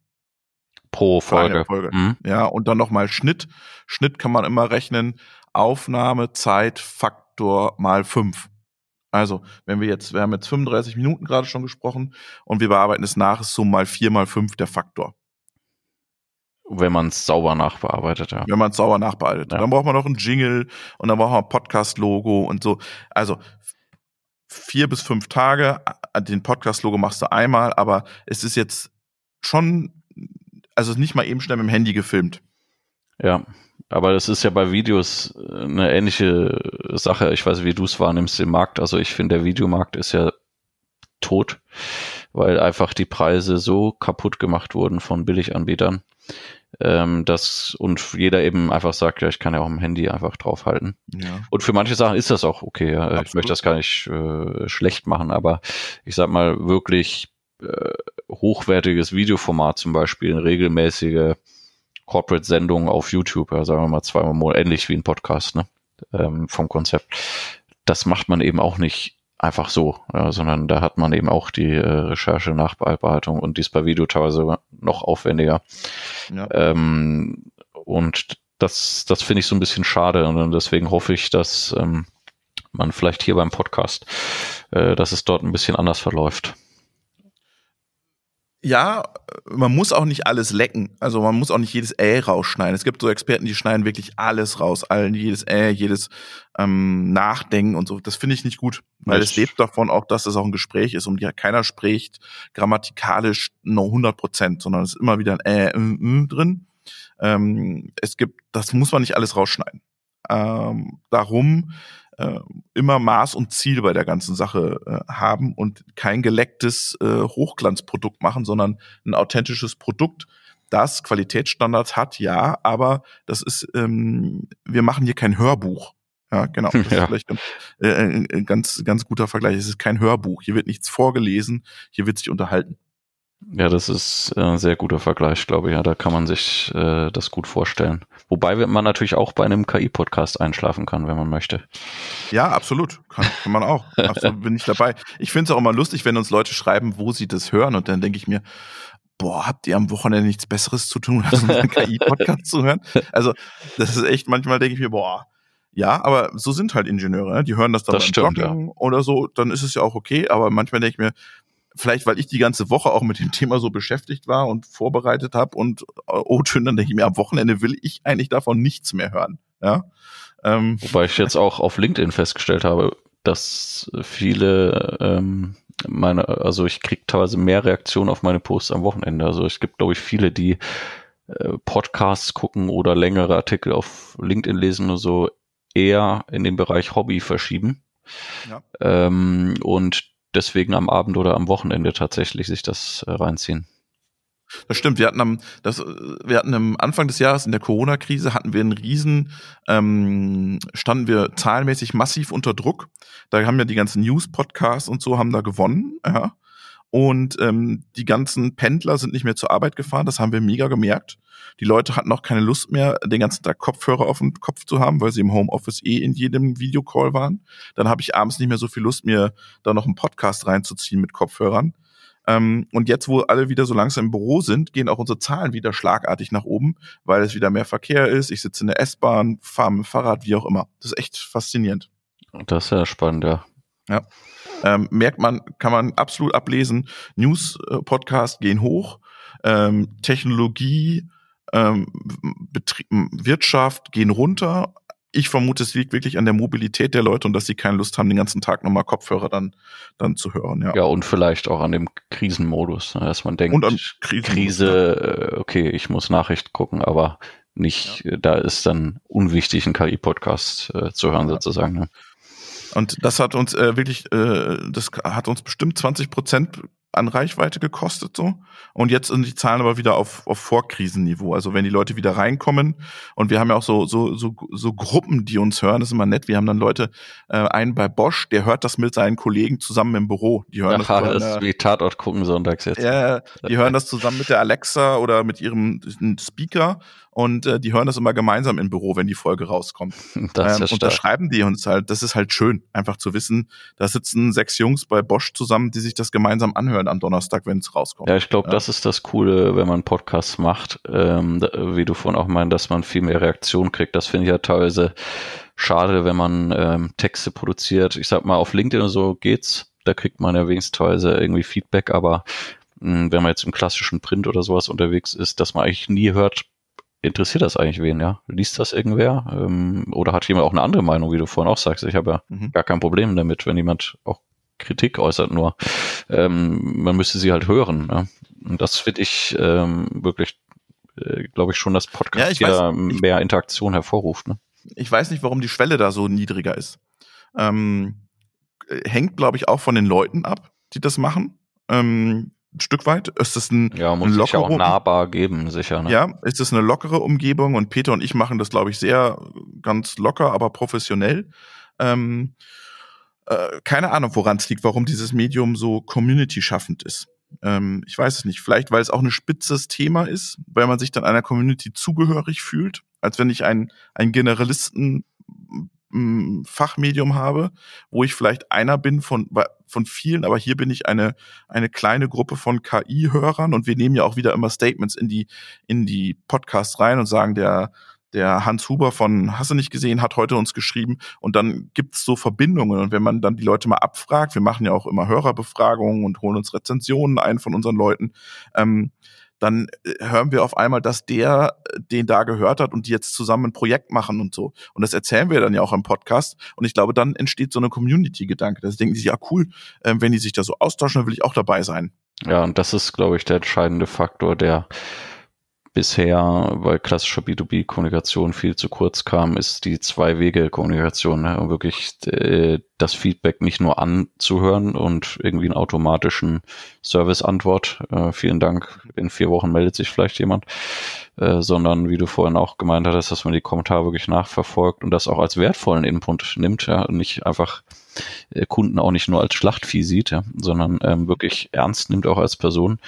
Pro Folge. Folge. Mhm. Ja, und dann nochmal Schnitt. Schnitt kann man immer rechnen. Aufnahme, Zeit, Faktor mal fünf. Also, wenn wir jetzt, wir haben jetzt 35 Minuten gerade schon gesprochen und wir bearbeiten es nach, ist so mal vier mal fünf der Faktor. Wenn man es sauber nachbearbeitet, ja. Wenn man es sauber nachbearbeitet. Ja. Dann braucht man noch ein Jingle und dann braucht man ein Podcast-Logo und so. Also vier bis fünf Tage, den Podcast-Logo machst du einmal, aber es ist jetzt schon, also nicht mal eben schnell mit dem Handy gefilmt. Ja, aber das ist ja bei Videos äh, eine ähnliche Sache. Ich weiß, wie du es wahrnimmst im Markt. Also ich finde, der Videomarkt ist ja tot, weil einfach die Preise so kaputt gemacht wurden von Billiganbietern ähm, das und jeder eben einfach sagt, ja, ich kann ja auch im Handy einfach draufhalten. Ja. Und für manche Sachen ist das auch okay. Ja. Ich möchte das gar nicht äh, schlecht machen, aber ich sag mal wirklich äh, hochwertiges Videoformat zum Beispiel, regelmäßige Corporate-Sendungen auf YouTube, ja, sagen wir mal zweimal mal ähnlich wie ein Podcast, ne? Ähm, vom Konzept. Das macht man eben auch nicht einfach so, ja, sondern da hat man eben auch die äh, Recherche, Nachbearbeitung und dies bei Video teilweise noch aufwendiger. Ja. Ähm, und das, das finde ich so ein bisschen schade und deswegen hoffe ich, dass ähm, man vielleicht hier beim Podcast, äh, dass es dort ein bisschen anders verläuft ja, man muss auch nicht alles lecken. Also man muss auch nicht jedes Äh rausschneiden. Es gibt so Experten, die schneiden wirklich alles raus. Allen, jedes Äh, jedes ähm, Nachdenken und so. Das finde ich nicht gut. Weil es lebt davon auch, dass es auch ein Gespräch ist, um die keiner spricht grammatikalisch nur 100 Prozent, sondern es ist immer wieder ein Äh, äh, äh drin. Ähm, es gibt, das muss man nicht alles rausschneiden. Ähm, darum äh, immer Maß und Ziel bei der ganzen Sache äh, haben und kein gelecktes äh, Hochglanzprodukt machen, sondern ein authentisches Produkt, das Qualitätsstandards hat, ja, aber das ist, ähm, wir machen hier kein Hörbuch. Ja, genau. Das [LAUGHS] ja. ist vielleicht ein, äh, ein ganz, ganz guter Vergleich. Es ist kein Hörbuch. Hier wird nichts vorgelesen, hier wird sich unterhalten. Ja, das ist äh, ein sehr guter Vergleich, glaube ich. Ja, da kann man sich äh, das gut vorstellen. Wobei man natürlich auch bei einem KI-Podcast einschlafen kann, wenn man möchte. Ja, absolut. Kann, kann man auch. [LAUGHS] absolut bin ich dabei. Ich finde es auch immer lustig, wenn uns Leute schreiben, wo sie das hören. Und dann denke ich mir, boah, habt ihr am Wochenende nichts Besseres zu tun, als einen [LAUGHS] KI-Podcast zu hören? Also, das ist echt, manchmal denke ich mir, boah, ja, aber so sind halt Ingenieure, ne? die hören das dann das beim stimmt, Joggen ja. oder so, dann ist es ja auch okay, aber manchmal denke ich mir, vielleicht weil ich die ganze Woche auch mit dem Thema so beschäftigt war und vorbereitet habe und oh schön, dann denke ich mir, am Wochenende will ich eigentlich davon nichts mehr hören. Ja. Ähm, Wobei ich jetzt auch auf LinkedIn festgestellt habe, dass viele ähm, meine, also ich kriege teilweise mehr Reaktionen auf meine Posts am Wochenende. Also es gibt, glaube ich, viele, die äh, Podcasts gucken oder längere Artikel auf LinkedIn lesen oder so eher in den Bereich Hobby verschieben. Ja. Ähm, und deswegen am Abend oder am Wochenende tatsächlich sich das äh, reinziehen. Das stimmt. Wir hatten am, das, wir hatten am Anfang des Jahres in der Corona-Krise hatten wir einen riesen, ähm, standen wir zahlenmäßig massiv unter Druck. Da haben ja die ganzen News-Podcasts und so haben da gewonnen. Ja. Und ähm, die ganzen Pendler sind nicht mehr zur Arbeit gefahren. Das haben wir mega gemerkt. Die Leute hatten auch keine Lust mehr, den ganzen Tag Kopfhörer auf dem Kopf zu haben, weil sie im Homeoffice eh in jedem Videocall waren. Dann habe ich abends nicht mehr so viel Lust, mir da noch einen Podcast reinzuziehen mit Kopfhörern. Ähm, und jetzt, wo alle wieder so langsam im Büro sind, gehen auch unsere Zahlen wieder schlagartig nach oben, weil es wieder mehr Verkehr ist. Ich sitze in der S-Bahn, fahre mit dem Fahrrad, wie auch immer. Das ist echt faszinierend. Das ist ja spannend, ja. Ja. Ähm, merkt man, kann man absolut ablesen. News-Podcast gehen hoch, ähm, Technologie, ähm, Betrieb, Wirtschaft gehen runter, ich vermute, es liegt wirklich an der Mobilität der Leute und dass sie keine Lust haben, den ganzen Tag nochmal Kopfhörer dann, dann zu hören. Ja. ja, und vielleicht auch an dem Krisenmodus, ne, dass man denkt, und an Krisen Krise, äh, okay, ich muss Nachricht gucken, aber nicht, ja. da ist dann unwichtig, einen KI-Podcast äh, zu hören, ja. sozusagen. Ne? Und das hat uns äh, wirklich, äh, das hat uns bestimmt 20 Prozent an Reichweite gekostet so. Und jetzt sind die Zahlen aber wieder auf, auf Vorkrisenniveau. Also wenn die Leute wieder reinkommen und wir haben ja auch so, so, so, so Gruppen, die uns hören, das ist immer nett. Wir haben dann Leute, äh, einen bei Bosch, der hört das mit seinen Kollegen zusammen im Büro. Die hören Ach, das, das ist wie Tatort gucken sonntags jetzt. Ja, die hören das zusammen mit der Alexa oder mit ihrem Speaker und äh, die hören das immer gemeinsam im Büro, wenn die Folge rauskommt. [LAUGHS] Das ähm, und da schreiben die uns halt, das ist halt schön, einfach zu wissen, da sitzen sechs Jungs bei Bosch zusammen, die sich das gemeinsam anhören am Donnerstag, wenn es rauskommt. Ja, ich glaube, ja. das ist das Coole, wenn man Podcasts macht, ähm, wie du vorhin auch meinst, dass man viel mehr Reaktion kriegt. Das finde ich ja teilweise schade, wenn man ähm, Texte produziert. Ich sag mal, auf LinkedIn oder so geht's. Da kriegt man ja wenigstens teilweise irgendwie Feedback, aber wenn man jetzt im klassischen Print oder sowas unterwegs ist, dass man eigentlich nie hört, interessiert das eigentlich wen, ja? Liest das irgendwer? Ähm, oder hat jemand auch eine andere Meinung, wie du vorhin auch sagst? Ich habe ja mhm. gar kein Problem damit, wenn jemand auch Kritik äußert, nur ähm, man müsste sie halt hören. Ja? Und das finde ich ähm, wirklich, äh, glaube ich, schon, dass Podcast ja, ja mehr Interaktion hervorruft. Ne? Ich weiß nicht, warum die Schwelle da so niedriger ist. Ähm, hängt, glaube ich, auch von den Leuten ab, die das machen. Ähm, ein Stück weit. Ist es ein, ja, muss ein lockere, auch nahbar geben, sicher. Ne? Ja, ist es eine lockere Umgebung und Peter und ich machen das, glaube ich, sehr ganz locker, aber professionell. Ähm, äh, keine Ahnung, woran es liegt, warum dieses Medium so community-schaffend ist. Ähm, ich weiß es nicht. Vielleicht, weil es auch ein spitzes Thema ist, weil man sich dann einer Community zugehörig fühlt, als wenn ich einen, einen Generalisten Fachmedium habe, wo ich vielleicht einer bin von, von vielen, aber hier bin ich eine, eine kleine Gruppe von KI-Hörern und wir nehmen ja auch wieder immer Statements in die, in die Podcasts rein und sagen, der, der Hans Huber von Hasse nicht gesehen hat heute uns geschrieben und dann gibt's so Verbindungen und wenn man dann die Leute mal abfragt, wir machen ja auch immer Hörerbefragungen und holen uns Rezensionen ein von unseren Leuten, ähm, dann äh, hören wir auf einmal, dass der äh, den da gehört hat und die jetzt zusammen ein Projekt machen und so. Und das erzählen wir dann ja auch im Podcast. Und ich glaube, dann entsteht so eine Community-Gedanke. Das denken die sich, ja cool, ähm, wenn die sich da so austauschen, dann will ich auch dabei sein. Ja, und das ist, glaube ich, der entscheidende Faktor, der bisher bei klassischer B2B-Kommunikation viel zu kurz kam, ist die Zwei-Wege-Kommunikation. Ne? Wirklich äh, das Feedback nicht nur anzuhören und irgendwie einen automatischen Service-Antwort. Äh, vielen Dank, in vier Wochen meldet sich vielleicht jemand, äh, sondern wie du vorhin auch gemeint hattest, dass man die Kommentare wirklich nachverfolgt und das auch als wertvollen Input nimmt, ja, und nicht einfach Kunden auch nicht nur als Schlachtvieh sieht, ja, sondern ähm, wirklich ernst nimmt auch als Person,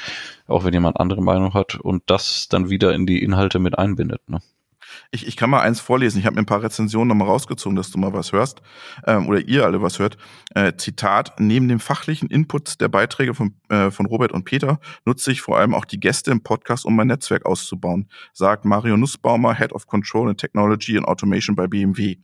auch wenn jemand andere Meinung hat und das dann wieder in die Inhalte mit einbindet. Ne? Ich, ich kann mal eins vorlesen. Ich habe mir ein paar Rezensionen nochmal rausgezogen, dass du mal was hörst ähm, oder ihr alle was hört. Äh, Zitat, neben dem fachlichen Input der Beiträge von, äh, von Robert und Peter nutze ich vor allem auch die Gäste im Podcast, um mein Netzwerk auszubauen, sagt Mario Nussbaumer, Head of Control and Technology and Automation bei BMW.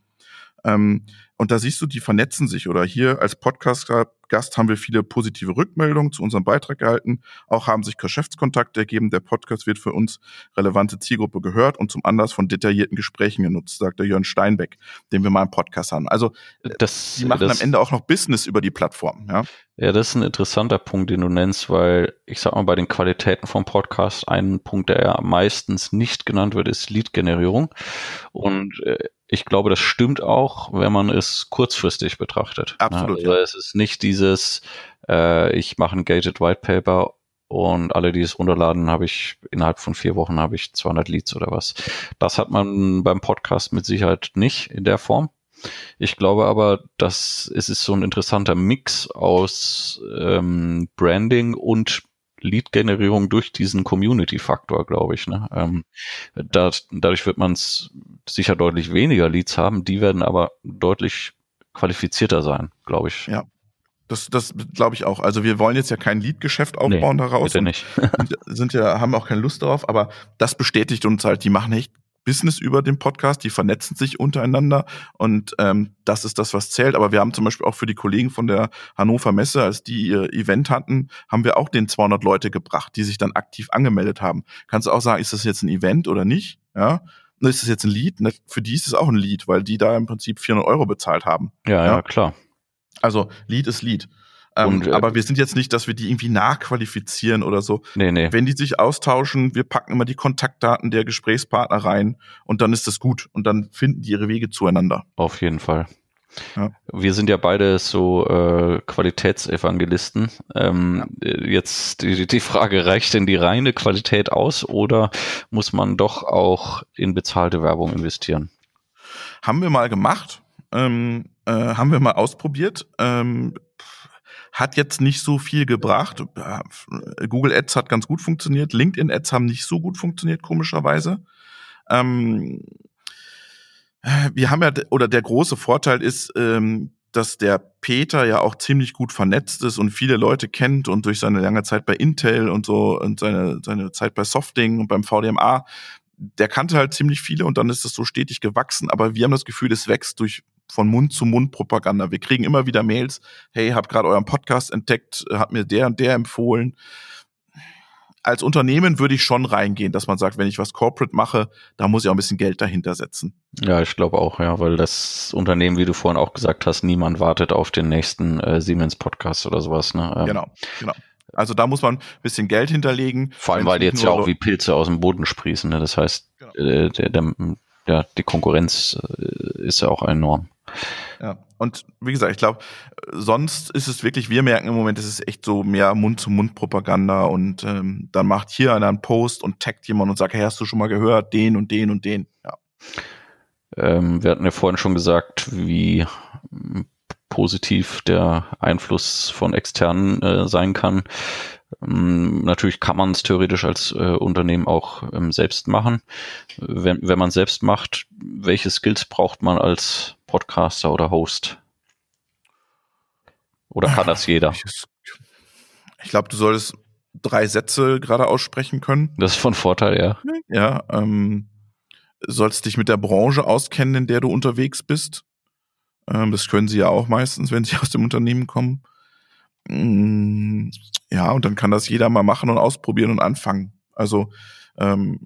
Ähm, und da siehst du, die vernetzen sich. Oder hier als Podcast-Gast haben wir viele positive Rückmeldungen zu unserem Beitrag gehalten. Auch haben sich Geschäftskontakte ergeben. Der Podcast wird für uns relevante Zielgruppe gehört und zum Anlass von detaillierten Gesprächen genutzt, sagt der Jörn Steinbeck, den wir mal im Podcast haben. Also äh, das, die machen das, am Ende auch noch Business über die Plattform. Ja? ja, das ist ein interessanter Punkt, den du nennst, weil ich sag mal, bei den Qualitäten vom Podcast, ein Punkt, der ja meistens nicht genannt wird, ist Lead-Generierung. Und äh, ich glaube, das stimmt auch, wenn man es kurzfristig betrachtet. Absolut. Also ja. es ist nicht dieses, äh, ich mache ein gated White Paper und alle, die es runterladen, habe ich innerhalb von vier Wochen habe ich 200 Leads oder was. Das hat man beim Podcast mit Sicherheit nicht in der Form. Ich glaube aber, dass es ist so ein interessanter Mix aus ähm, Branding und Lead-Generierung durch diesen Community-Faktor, glaube ich. Ne? Ähm, da, dadurch wird man sicher deutlich weniger Leads haben, die werden aber deutlich qualifizierter sein, glaube ich. Ja. Das, das glaube ich auch. Also wir wollen jetzt ja kein Lead-Geschäft aufbauen nee, daraus. Bitte nicht. [LAUGHS] sind ja, haben auch keine Lust darauf, aber das bestätigt uns halt, die machen echt Business über den Podcast, die vernetzen sich untereinander und ähm, das ist das, was zählt. Aber wir haben zum Beispiel auch für die Kollegen von der Hannover Messe, als die ihr Event hatten, haben wir auch den 200 Leute gebracht, die sich dann aktiv angemeldet haben. Kannst du auch sagen, ist das jetzt ein Event oder nicht? Ja, ist es jetzt ein Lied? Ne, für die ist es auch ein Lied, weil die da im Prinzip 400 Euro bezahlt haben. Ja, ja, ja klar. Also Lied ist Lied. Ähm, und, äh, aber wir sind jetzt nicht, dass wir die irgendwie nachqualifizieren oder so. Nee, nee. Wenn die sich austauschen, wir packen immer die Kontaktdaten der Gesprächspartner rein und dann ist das gut und dann finden die ihre Wege zueinander. Auf jeden Fall. Ja. Wir sind ja beide so äh, Qualitätsevangelisten. Ähm, ja. Jetzt die, die Frage, reicht denn die reine Qualität aus oder muss man doch auch in bezahlte Werbung investieren? Haben wir mal gemacht, ähm, äh, haben wir mal ausprobiert. Ähm, hat jetzt nicht so viel gebracht. Google Ads hat ganz gut funktioniert, LinkedIn Ads haben nicht so gut funktioniert, komischerweise. Ähm, wir haben ja, oder der große Vorteil ist, ähm, dass der Peter ja auch ziemlich gut vernetzt ist und viele Leute kennt und durch seine lange Zeit bei Intel und so und seine, seine Zeit bei Softing und beim VDMA, der kannte halt ziemlich viele und dann ist es so stetig gewachsen, aber wir haben das Gefühl, es wächst durch von Mund zu Mund Propaganda. Wir kriegen immer wieder Mails, hey, hab gerade euren Podcast entdeckt, hat mir der und der empfohlen als Unternehmen würde ich schon reingehen, dass man sagt, wenn ich was Corporate mache, da muss ich auch ein bisschen Geld dahinter setzen. Ja, ich glaube auch, ja, weil das Unternehmen, wie du vorhin auch gesagt hast, niemand wartet auf den nächsten äh, Siemens Podcast oder sowas. Ne? Ähm, genau, genau. Also da muss man ein bisschen Geld hinterlegen. Vor allem, weil die jetzt ja auch wie Pilze aus dem Boden sprießen. Ne? Das heißt, genau. äh, der, der, der, die Konkurrenz äh, ist ja auch enorm. Ja. Und wie gesagt, ich glaube, sonst ist es wirklich, wir merken im Moment, es ist echt so mehr Mund-zu-Mund-Propaganda und ähm, dann macht hier einer einen Post und taggt jemand und sagt, hey, hast du schon mal gehört, den und den und den. Ja. Ähm, wir hatten ja vorhin schon gesagt, wie positiv der Einfluss von externen äh, sein kann. Ähm, natürlich kann man es theoretisch als äh, Unternehmen auch ähm, selbst machen. Wenn, wenn man selbst macht, welche Skills braucht man als Podcaster oder Host? Oder kann das jeder? Ich, glaube, du solltest drei Sätze gerade aussprechen können. Das ist von Vorteil, ja. Ja, ähm, sollst dich mit der Branche auskennen, in der du unterwegs bist. Ähm, das können sie ja auch meistens, wenn sie [LAUGHS] aus dem Unternehmen kommen. Mm, ja, und dann kann das jeder mal machen und ausprobieren und anfangen. Also ähm,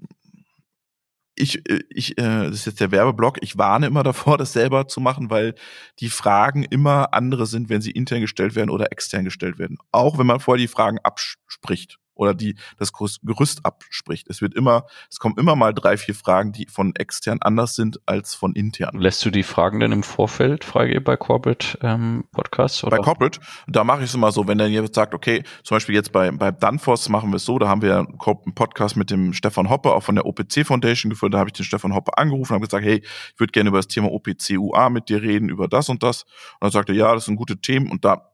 ich, äh, ich, äh, das ist jetzt der Werbeblock, ich warne immer davor, [LAUGHS] das selber zu machen, weil die Fragen immer andere sind, wenn sie intern gestellt werden oder extern gestellt werden. Auch wenn man vorher die Fragen abspricht oder die das Gerüst abspricht. Es wird immer, es kommen immer mal drei, vier Fragen, die von extern anders sind als von intern. Lässt du die Fragen denn im Vorfeld freigeben bei Corporate ähm, Podcasts? Oder? Bei Corporate, da mache ich es immer so, wenn dann jemand sagt, okay, zum Beispiel jetzt bei, bei Danfoss machen wir es so, da haben wir einen Podcast mit dem Stefan Hoppe, auch von der OPC Foundation geführt, da habe ich den Stefan Hoppe angerufen und habe gesagt, hey, ich würde gerne über das Thema OPC-UA mit dir reden, über das und das. Und dann sagte er, ja, das sind gute Themen und da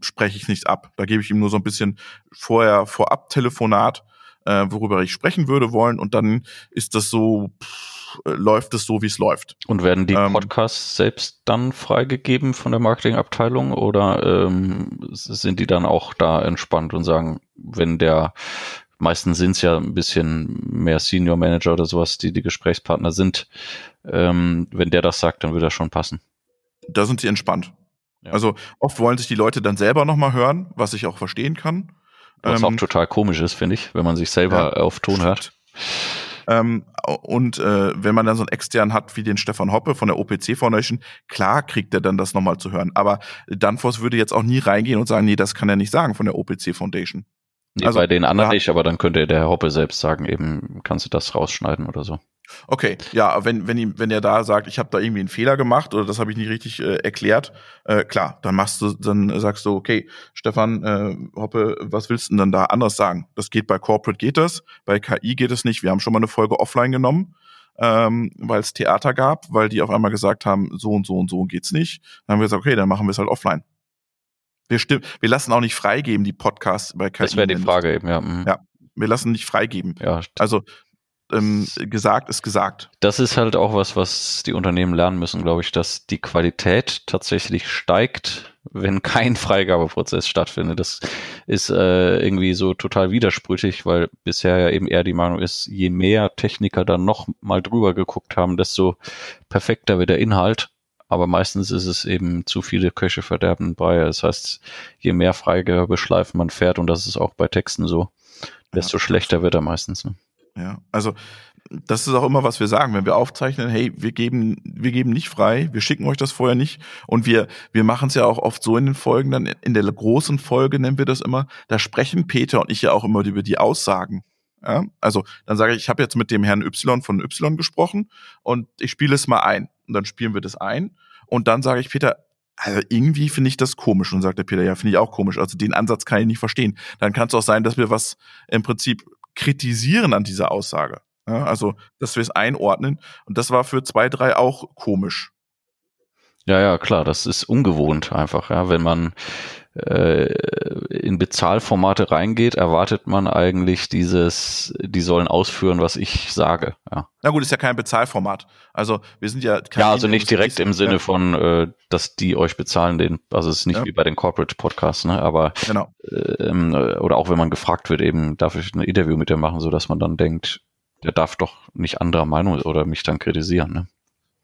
spreche ich nicht ab. Da gebe ich ihm nur so ein bisschen vorher vorab Telefonat, äh, worüber ich sprechen würde wollen und dann ist das so pff, äh, läuft es so, wie es läuft. Und werden die ähm, Podcasts selbst dann freigegeben von der Marketingabteilung oder ähm, sind die dann auch da entspannt und sagen, wenn der meistens sind es ja ein bisschen mehr Senior Manager oder sowas, die die Gesprächspartner sind. Ähm, wenn der das sagt, dann würde das schon passen. Da sind sie entspannt. Ja. Also oft wollen sich die Leute dann selber nochmal hören, was ich auch verstehen kann. Was ähm, auch total komisch ist, finde ich, wenn man sich selber ja, auf Ton hört. Ähm, und äh, wenn man dann so einen externen hat wie den Stefan Hoppe von der OPC Foundation, klar kriegt er dann das nochmal zu hören. Aber Danfoss würde jetzt auch nie reingehen und sagen, nee, das kann er nicht sagen von der OPC Foundation. Nee, also, bei den anderen nicht, aber dann könnte der Herr Hoppe selbst sagen, eben, kannst du das rausschneiden oder so. Okay, ja, wenn, wenn, ihm, wenn er da sagt, ich habe da irgendwie einen Fehler gemacht oder das habe ich nicht richtig äh, erklärt, äh, klar, dann machst du, dann sagst du, okay, Stefan, äh, Hoppe, was willst du denn dann da anders sagen? Das geht bei Corporate geht das, bei KI geht es nicht. Wir haben schon mal eine Folge offline genommen, ähm, weil es Theater gab, weil die auf einmal gesagt haben, so und so und so geht's nicht. Dann haben wir gesagt, okay, dann machen wir es halt offline. Wir, stimmen, wir lassen auch nicht freigeben, die Podcasts bei KI. Das wäre die Frage eben, ja. Mhm. Ja, wir lassen nicht freigeben. Ja. Also ähm, gesagt ist gesagt. Das ist halt auch was, was die Unternehmen lernen müssen, glaube ich, dass die Qualität tatsächlich steigt, wenn kein [LAUGHS] Freigabeprozess stattfindet. Das ist äh, irgendwie so total widersprüchlich, weil bisher ja eben eher die Meinung ist, je mehr Techniker dann noch mal drüber geguckt haben, desto perfekter wird der Inhalt. Aber meistens ist es eben zu viele Köche verderben bei. Das heißt, je mehr Freigabeschleifen man fährt, und das ist auch bei Texten so, desto ja. schlechter wird er meistens. Ne? Ja, also das ist auch immer, was wir sagen, wenn wir aufzeichnen, hey, wir geben, wir geben nicht frei, wir schicken euch das vorher nicht und wir, wir machen es ja auch oft so in den Folgen, dann in der großen Folge nennen wir das immer, da sprechen Peter und ich ja auch immer über die Aussagen. Ja, also dann sage ich, ich habe jetzt mit dem Herrn Y von Y gesprochen und ich spiele es mal ein. Und dann spielen wir das ein und dann sage ich, Peter, also irgendwie finde ich das komisch. Und sagt der Peter, ja, finde ich auch komisch. Also den Ansatz kann ich nicht verstehen. Dann kann es auch sein, dass wir was im Prinzip kritisieren an dieser Aussage. Ja, also, dass wir es einordnen. Und das war für zwei, drei auch komisch. Ja, ja, klar, das ist ungewohnt einfach, ja. Wenn man in Bezahlformate reingeht, erwartet man eigentlich dieses, die sollen ausführen, was ich sage. Ja. Na gut, ist ja kein Bezahlformat. Also wir sind ja kein Ja, also nicht direkt im Sinne von, äh, dass die euch bezahlen, den, also es ist nicht ja. wie bei den Corporate Podcasts, ne? Aber genau. ähm, oder auch wenn man gefragt wird, eben darf ich ein Interview mit dir machen, so dass man dann denkt, der darf doch nicht anderer Meinung oder mich dann kritisieren, ne?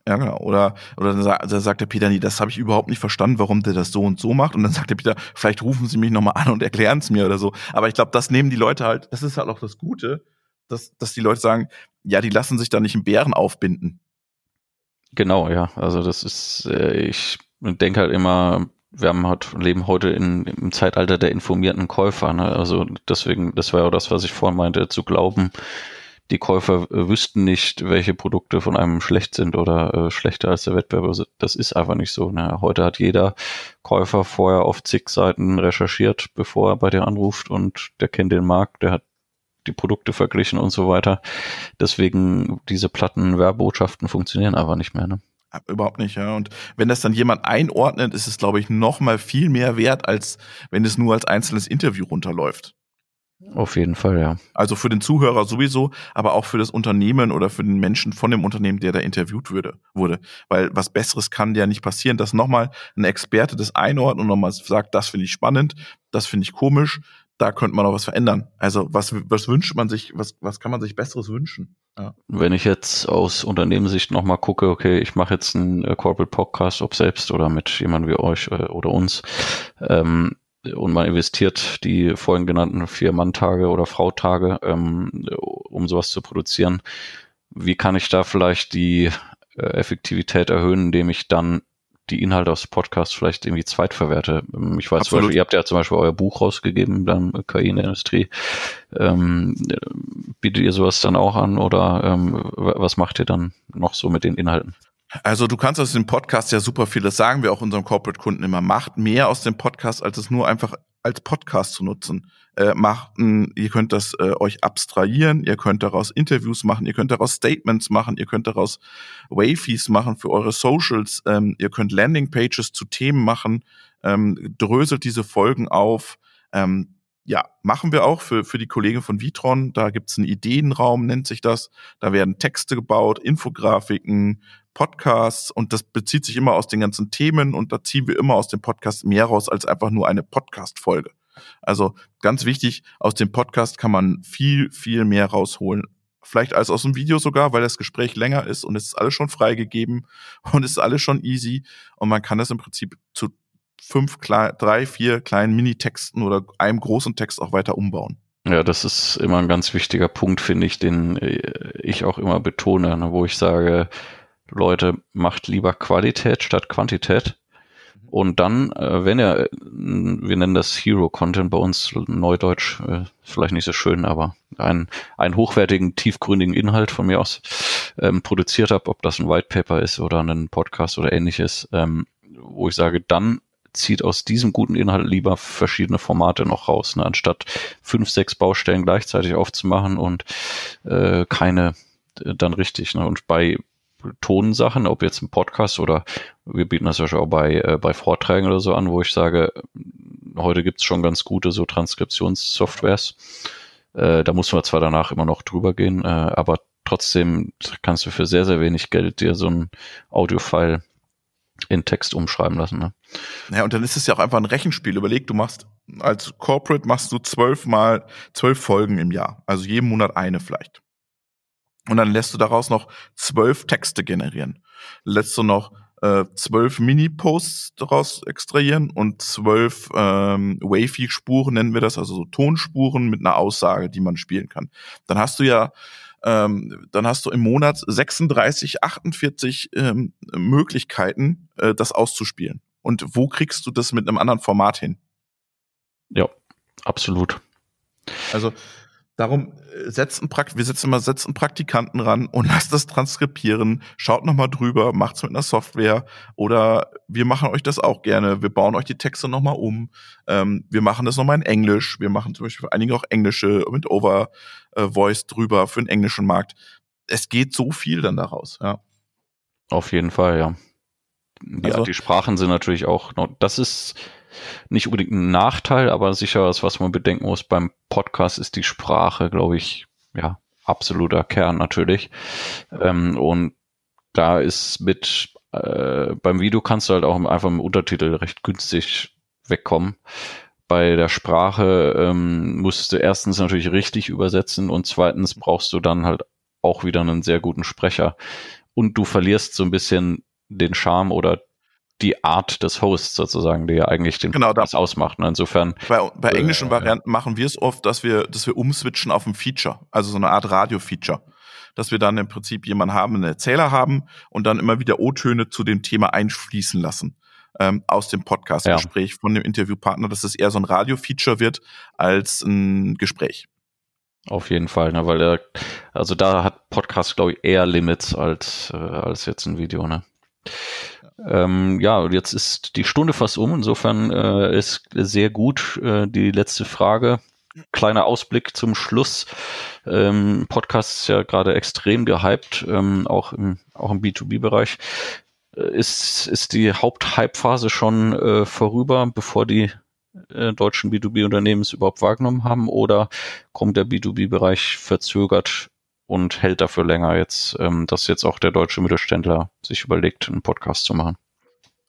Ja, genau. Oder, oder dann sagt der Peter, nee, das habe ich überhaupt nicht verstanden, warum der das so und so macht. Und dann sagt der Peter, vielleicht rufen Sie mich nochmal an und erklären es mir oder so. Aber ich glaube, das nehmen die Leute halt, das ist halt auch das Gute, dass, dass die Leute sagen, ja, die lassen sich da nicht im Bären aufbinden. Genau, ja. Also das ist, äh, ich denke halt immer, wir haben halt, leben heute in, im Zeitalter der informierten Käufer. Ne? Also deswegen, das war ja auch das, was ich vorhin meinte, zu glauben, die Käufer äh, wüssten nicht, welche Produkte von einem schlecht sind oder äh, schlechter als der Wettbewerber. Das ist einfach nicht so. Ne? Heute hat jeder Käufer vorher auf zig Seiten recherchiert, bevor er bei dir anruft und der kennt den Markt, der hat die Produkte verglichen und so weiter. Deswegen diese platten Werbotschaften funktionieren einfach nicht mehr. Ne? Überhaupt nicht, ja. Und wenn das dann jemand einordnet, ist es, glaube ich, noch mal viel mehr wert, als wenn es nur als einzelnes Interview runterläuft. Auf jeden Fall, ja. Also für den Zuhörer sowieso, aber auch für das Unternehmen oder für den Menschen von dem Unternehmen, der da interviewt würde, wurde. Weil was Besseres kann ja nicht passieren, dass nochmal ein Experte das einordnet und nochmal sagt, das finde ich spannend, das finde ich komisch, da könnte man noch was verändern. Also was, was wünscht man sich, was, was kann man sich Besseres wünschen? Ja. Wenn ich jetzt aus Unternehmenssicht nochmal gucke, okay, ich mache jetzt einen äh, Corporate Podcast, ob selbst oder mit jemandem wie euch äh, oder uns, ähm, und man investiert die vorhin genannten vier Mann-Tage oder Frau-Tage, ähm, um sowas zu produzieren. Wie kann ich da vielleicht die äh, Effektivität erhöhen, indem ich dann die Inhalte aus Podcast vielleicht irgendwie zweitverwerte. Ähm, ich weiß Absolut. zum Beispiel, ihr habt ja zum Beispiel euer Buch rausgegeben, dann KI in der Industrie. Ähm, bietet ihr sowas dann auch an oder ähm, was macht ihr dann noch so mit den Inhalten? Also du kannst aus dem Podcast ja super viel, das sagen wir auch unseren Corporate-Kunden immer, macht. Mehr aus dem Podcast, als es nur einfach als Podcast zu nutzen. Äh, macht, ihr könnt das äh, euch abstrahieren, ihr könnt daraus Interviews machen, ihr könnt daraus Statements machen, ihr könnt daraus Wafies machen für eure Socials, ähm, ihr könnt Landingpages zu Themen machen, ähm, dröselt diese Folgen auf. Ähm, ja, machen wir auch für, für die Kollegen von Vitron. Da gibt's einen Ideenraum, nennt sich das. Da werden Texte gebaut, Infografiken, Podcasts und das bezieht sich immer aus den ganzen Themen und da ziehen wir immer aus dem Podcast mehr raus als einfach nur eine Podcast-Folge. Also ganz wichtig, aus dem Podcast kann man viel, viel mehr rausholen. Vielleicht als aus dem Video sogar, weil das Gespräch länger ist und es ist alles schon freigegeben [LAUGHS] und es ist alles schon easy und man kann das im Prinzip zu fünf, drei, vier kleinen Mini-Texten oder einem großen Text auch weiter umbauen. Ja, das ist immer ein ganz wichtiger Punkt, finde ich, den ich auch immer betone, ne, wo ich sage, Leute, macht lieber Qualität statt Quantität. Und dann, äh, wenn ihr, wir nennen das Hero Content bei uns, Neudeutsch, äh, vielleicht nicht so schön, aber einen, einen hochwertigen, tiefgründigen Inhalt von mir aus ähm, produziert habt, ob das ein White Paper ist oder ein Podcast oder ähnliches, ähm, wo ich sage, dann zieht aus diesem guten Inhalt lieber verschiedene Formate noch raus, ne, anstatt fünf, sechs Baustellen gleichzeitig aufzumachen und äh, keine äh, dann richtig. Ne? Und bei Tonsachen, ob jetzt ein Podcast oder wir bieten das ja schon auch bei, äh, bei Vorträgen oder so an, wo ich sage, heute gibt's schon ganz gute so Transkriptionssoftwares. Äh, da muss man zwar danach immer noch drüber gehen, äh, aber trotzdem kannst du für sehr, sehr wenig Geld dir so ein Audiofile in Text umschreiben lassen. Ne? Ja, und dann ist es ja auch einfach ein Rechenspiel. Überleg, du machst als Corporate machst du zwölf mal zwölf Folgen im Jahr, also jeden Monat eine vielleicht. Und dann lässt du daraus noch zwölf Texte generieren. Lässt du noch äh, zwölf Mini-Posts daraus extrahieren und zwölf ähm, Wavy-Spuren nennen wir das, also so Tonspuren mit einer Aussage, die man spielen kann. Dann hast du ja ähm, dann hast du im Monat 36, 48 ähm, Möglichkeiten, äh, das auszuspielen. Und wo kriegst du das mit einem anderen Format hin? Ja, absolut. Also Darum äh, setzen Prakt wir setzen mal setzen Praktikanten ran und [LAUGHS] lasst das transkribieren, schaut nochmal drüber, macht's mit einer Software oder wir machen euch das auch gerne. Wir bauen euch die Texte nochmal um. Ähm, wir machen das nochmal in Englisch. Wir machen zum Beispiel einige auch englische mit Over äh, Voice drüber für den englischen Markt. Es geht so viel dann daraus, ja. Auf jeden Fall, ja. Ja, also, die Sprachen sind natürlich auch noch, das ist nicht unbedingt ein Nachteil, aber sicher was, was man bedenken muss beim Podcast ist die Sprache, glaube ich, ja, absoluter Kern natürlich. Ähm, und da ist mit, äh, beim Video kannst du halt auch einfach mit Untertitel recht günstig wegkommen. Bei der Sprache ähm, musst du erstens natürlich richtig übersetzen und zweitens brauchst du dann halt auch wieder einen sehr guten Sprecher. Und du verlierst so ein bisschen den Charme oder die Art des Hosts sozusagen, die ja eigentlich den genau, das ausmacht. Ne? insofern. Bei, bei äh, englischen Varianten machen wir es oft, dass wir, dass wir umswitchen auf ein Feature, also so eine Art Radio-Feature. Dass wir dann im Prinzip jemanden haben, einen Erzähler haben und dann immer wieder O-Töne zu dem Thema einfließen lassen. Ähm, aus dem Podcast-Gespräch ja. von dem Interviewpartner, dass es eher so ein Radio-Feature wird als ein Gespräch. Auf jeden Fall, ne, weil der, also da hat Podcast, glaube ich, eher Limits als, äh, als jetzt ein Video, ne? Ähm, ja, und jetzt ist die Stunde fast um. Insofern äh, ist sehr gut äh, die letzte Frage. Kleiner Ausblick zum Schluss. Ähm, Podcast ist ja gerade extrem gehypt, ähm, auch im, auch im B2B-Bereich. Äh, ist, ist die Haupthype-Phase schon äh, vorüber, bevor die äh, deutschen B2B-Unternehmen es überhaupt wahrgenommen haben? Oder kommt der B2B-Bereich verzögert und hält dafür länger jetzt, ähm, dass jetzt auch der deutsche Mittelständler sich überlegt, einen Podcast zu machen.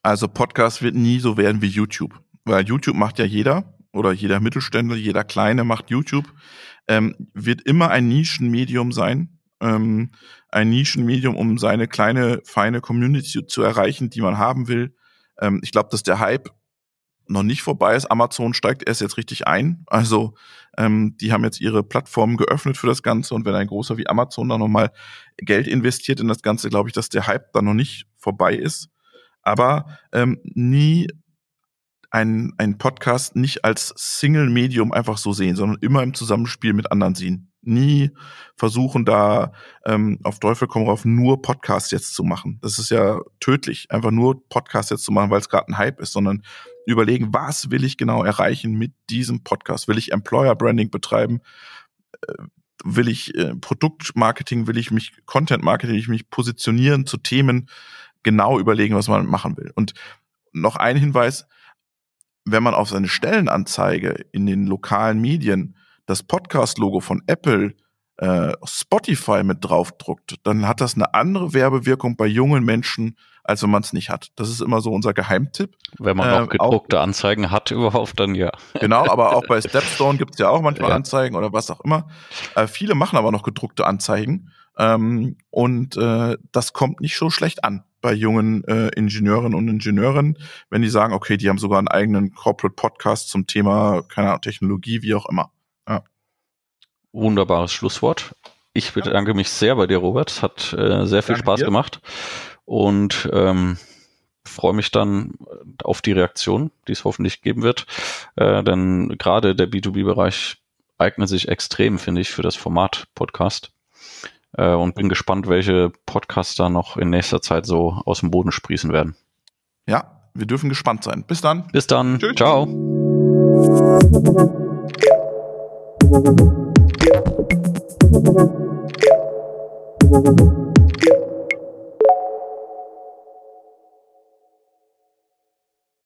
Also Podcast wird nie so werden wie YouTube, weil YouTube macht ja jeder oder jeder Mittelständler, jeder Kleine macht YouTube, ähm, wird immer ein Nischenmedium sein, ähm, ein Nischenmedium, um seine kleine, feine Community zu erreichen, die man haben will. Ähm, ich glaube, dass der Hype noch nicht vorbei ist. Amazon steigt erst jetzt richtig ein. Also ähm, die haben jetzt ihre Plattformen geöffnet für das Ganze und wenn ein großer wie Amazon da nochmal Geld investiert in das Ganze, glaube ich, dass der Hype da noch nicht vorbei ist. Aber ähm, nie ein, ein Podcast nicht als Single-Medium einfach so sehen, sondern immer im Zusammenspiel mit anderen sehen. Nie versuchen da ähm, auf Teufel komm rauf nur Podcasts jetzt zu machen. Das ist ja tödlich, einfach nur Podcasts jetzt zu machen, weil es gerade ein Hype ist, sondern überlegen, was will ich genau erreichen mit diesem Podcast? Will ich Employer Branding betreiben? Äh, will ich äh, Produktmarketing? Will ich mich Content Marketing? Will ich mich positionieren zu Themen? Genau überlegen, was man machen will. Und noch ein Hinweis, wenn man auf seine Stellenanzeige in den lokalen Medien das Podcast-Logo von Apple, äh, Spotify mit draufdruckt, dann hat das eine andere Werbewirkung bei jungen Menschen, als wenn man es nicht hat. Das ist immer so unser Geheimtipp. Wenn man äh, noch gedruckte auch, Anzeigen hat [LAUGHS] überhaupt, dann ja. Genau, aber auch bei [LAUGHS] Stepstone gibt es ja auch manchmal ja. Anzeigen oder was auch immer. Äh, viele machen aber noch gedruckte Anzeigen ähm, und äh, das kommt nicht so schlecht an bei jungen äh, Ingenieurinnen und Ingenieuren, wenn die sagen, okay, die haben sogar einen eigenen Corporate Podcast zum Thema, keine Ahnung, Technologie, wie auch immer. Wunderbares Schlusswort. Ich bedanke mich sehr bei dir, Robert. Hat äh, sehr viel Danke Spaß dir. gemacht und ähm, freue mich dann auf die Reaktion, die es hoffentlich geben wird. Äh, denn gerade der B2B-Bereich eignet sich extrem, finde ich, für das Format Podcast. Äh, und bin gespannt, welche Podcaster noch in nächster Zeit so aus dem Boden sprießen werden. Ja, wir dürfen gespannt sein. Bis dann. Bis dann. Tschüss. Ciao. Thank you.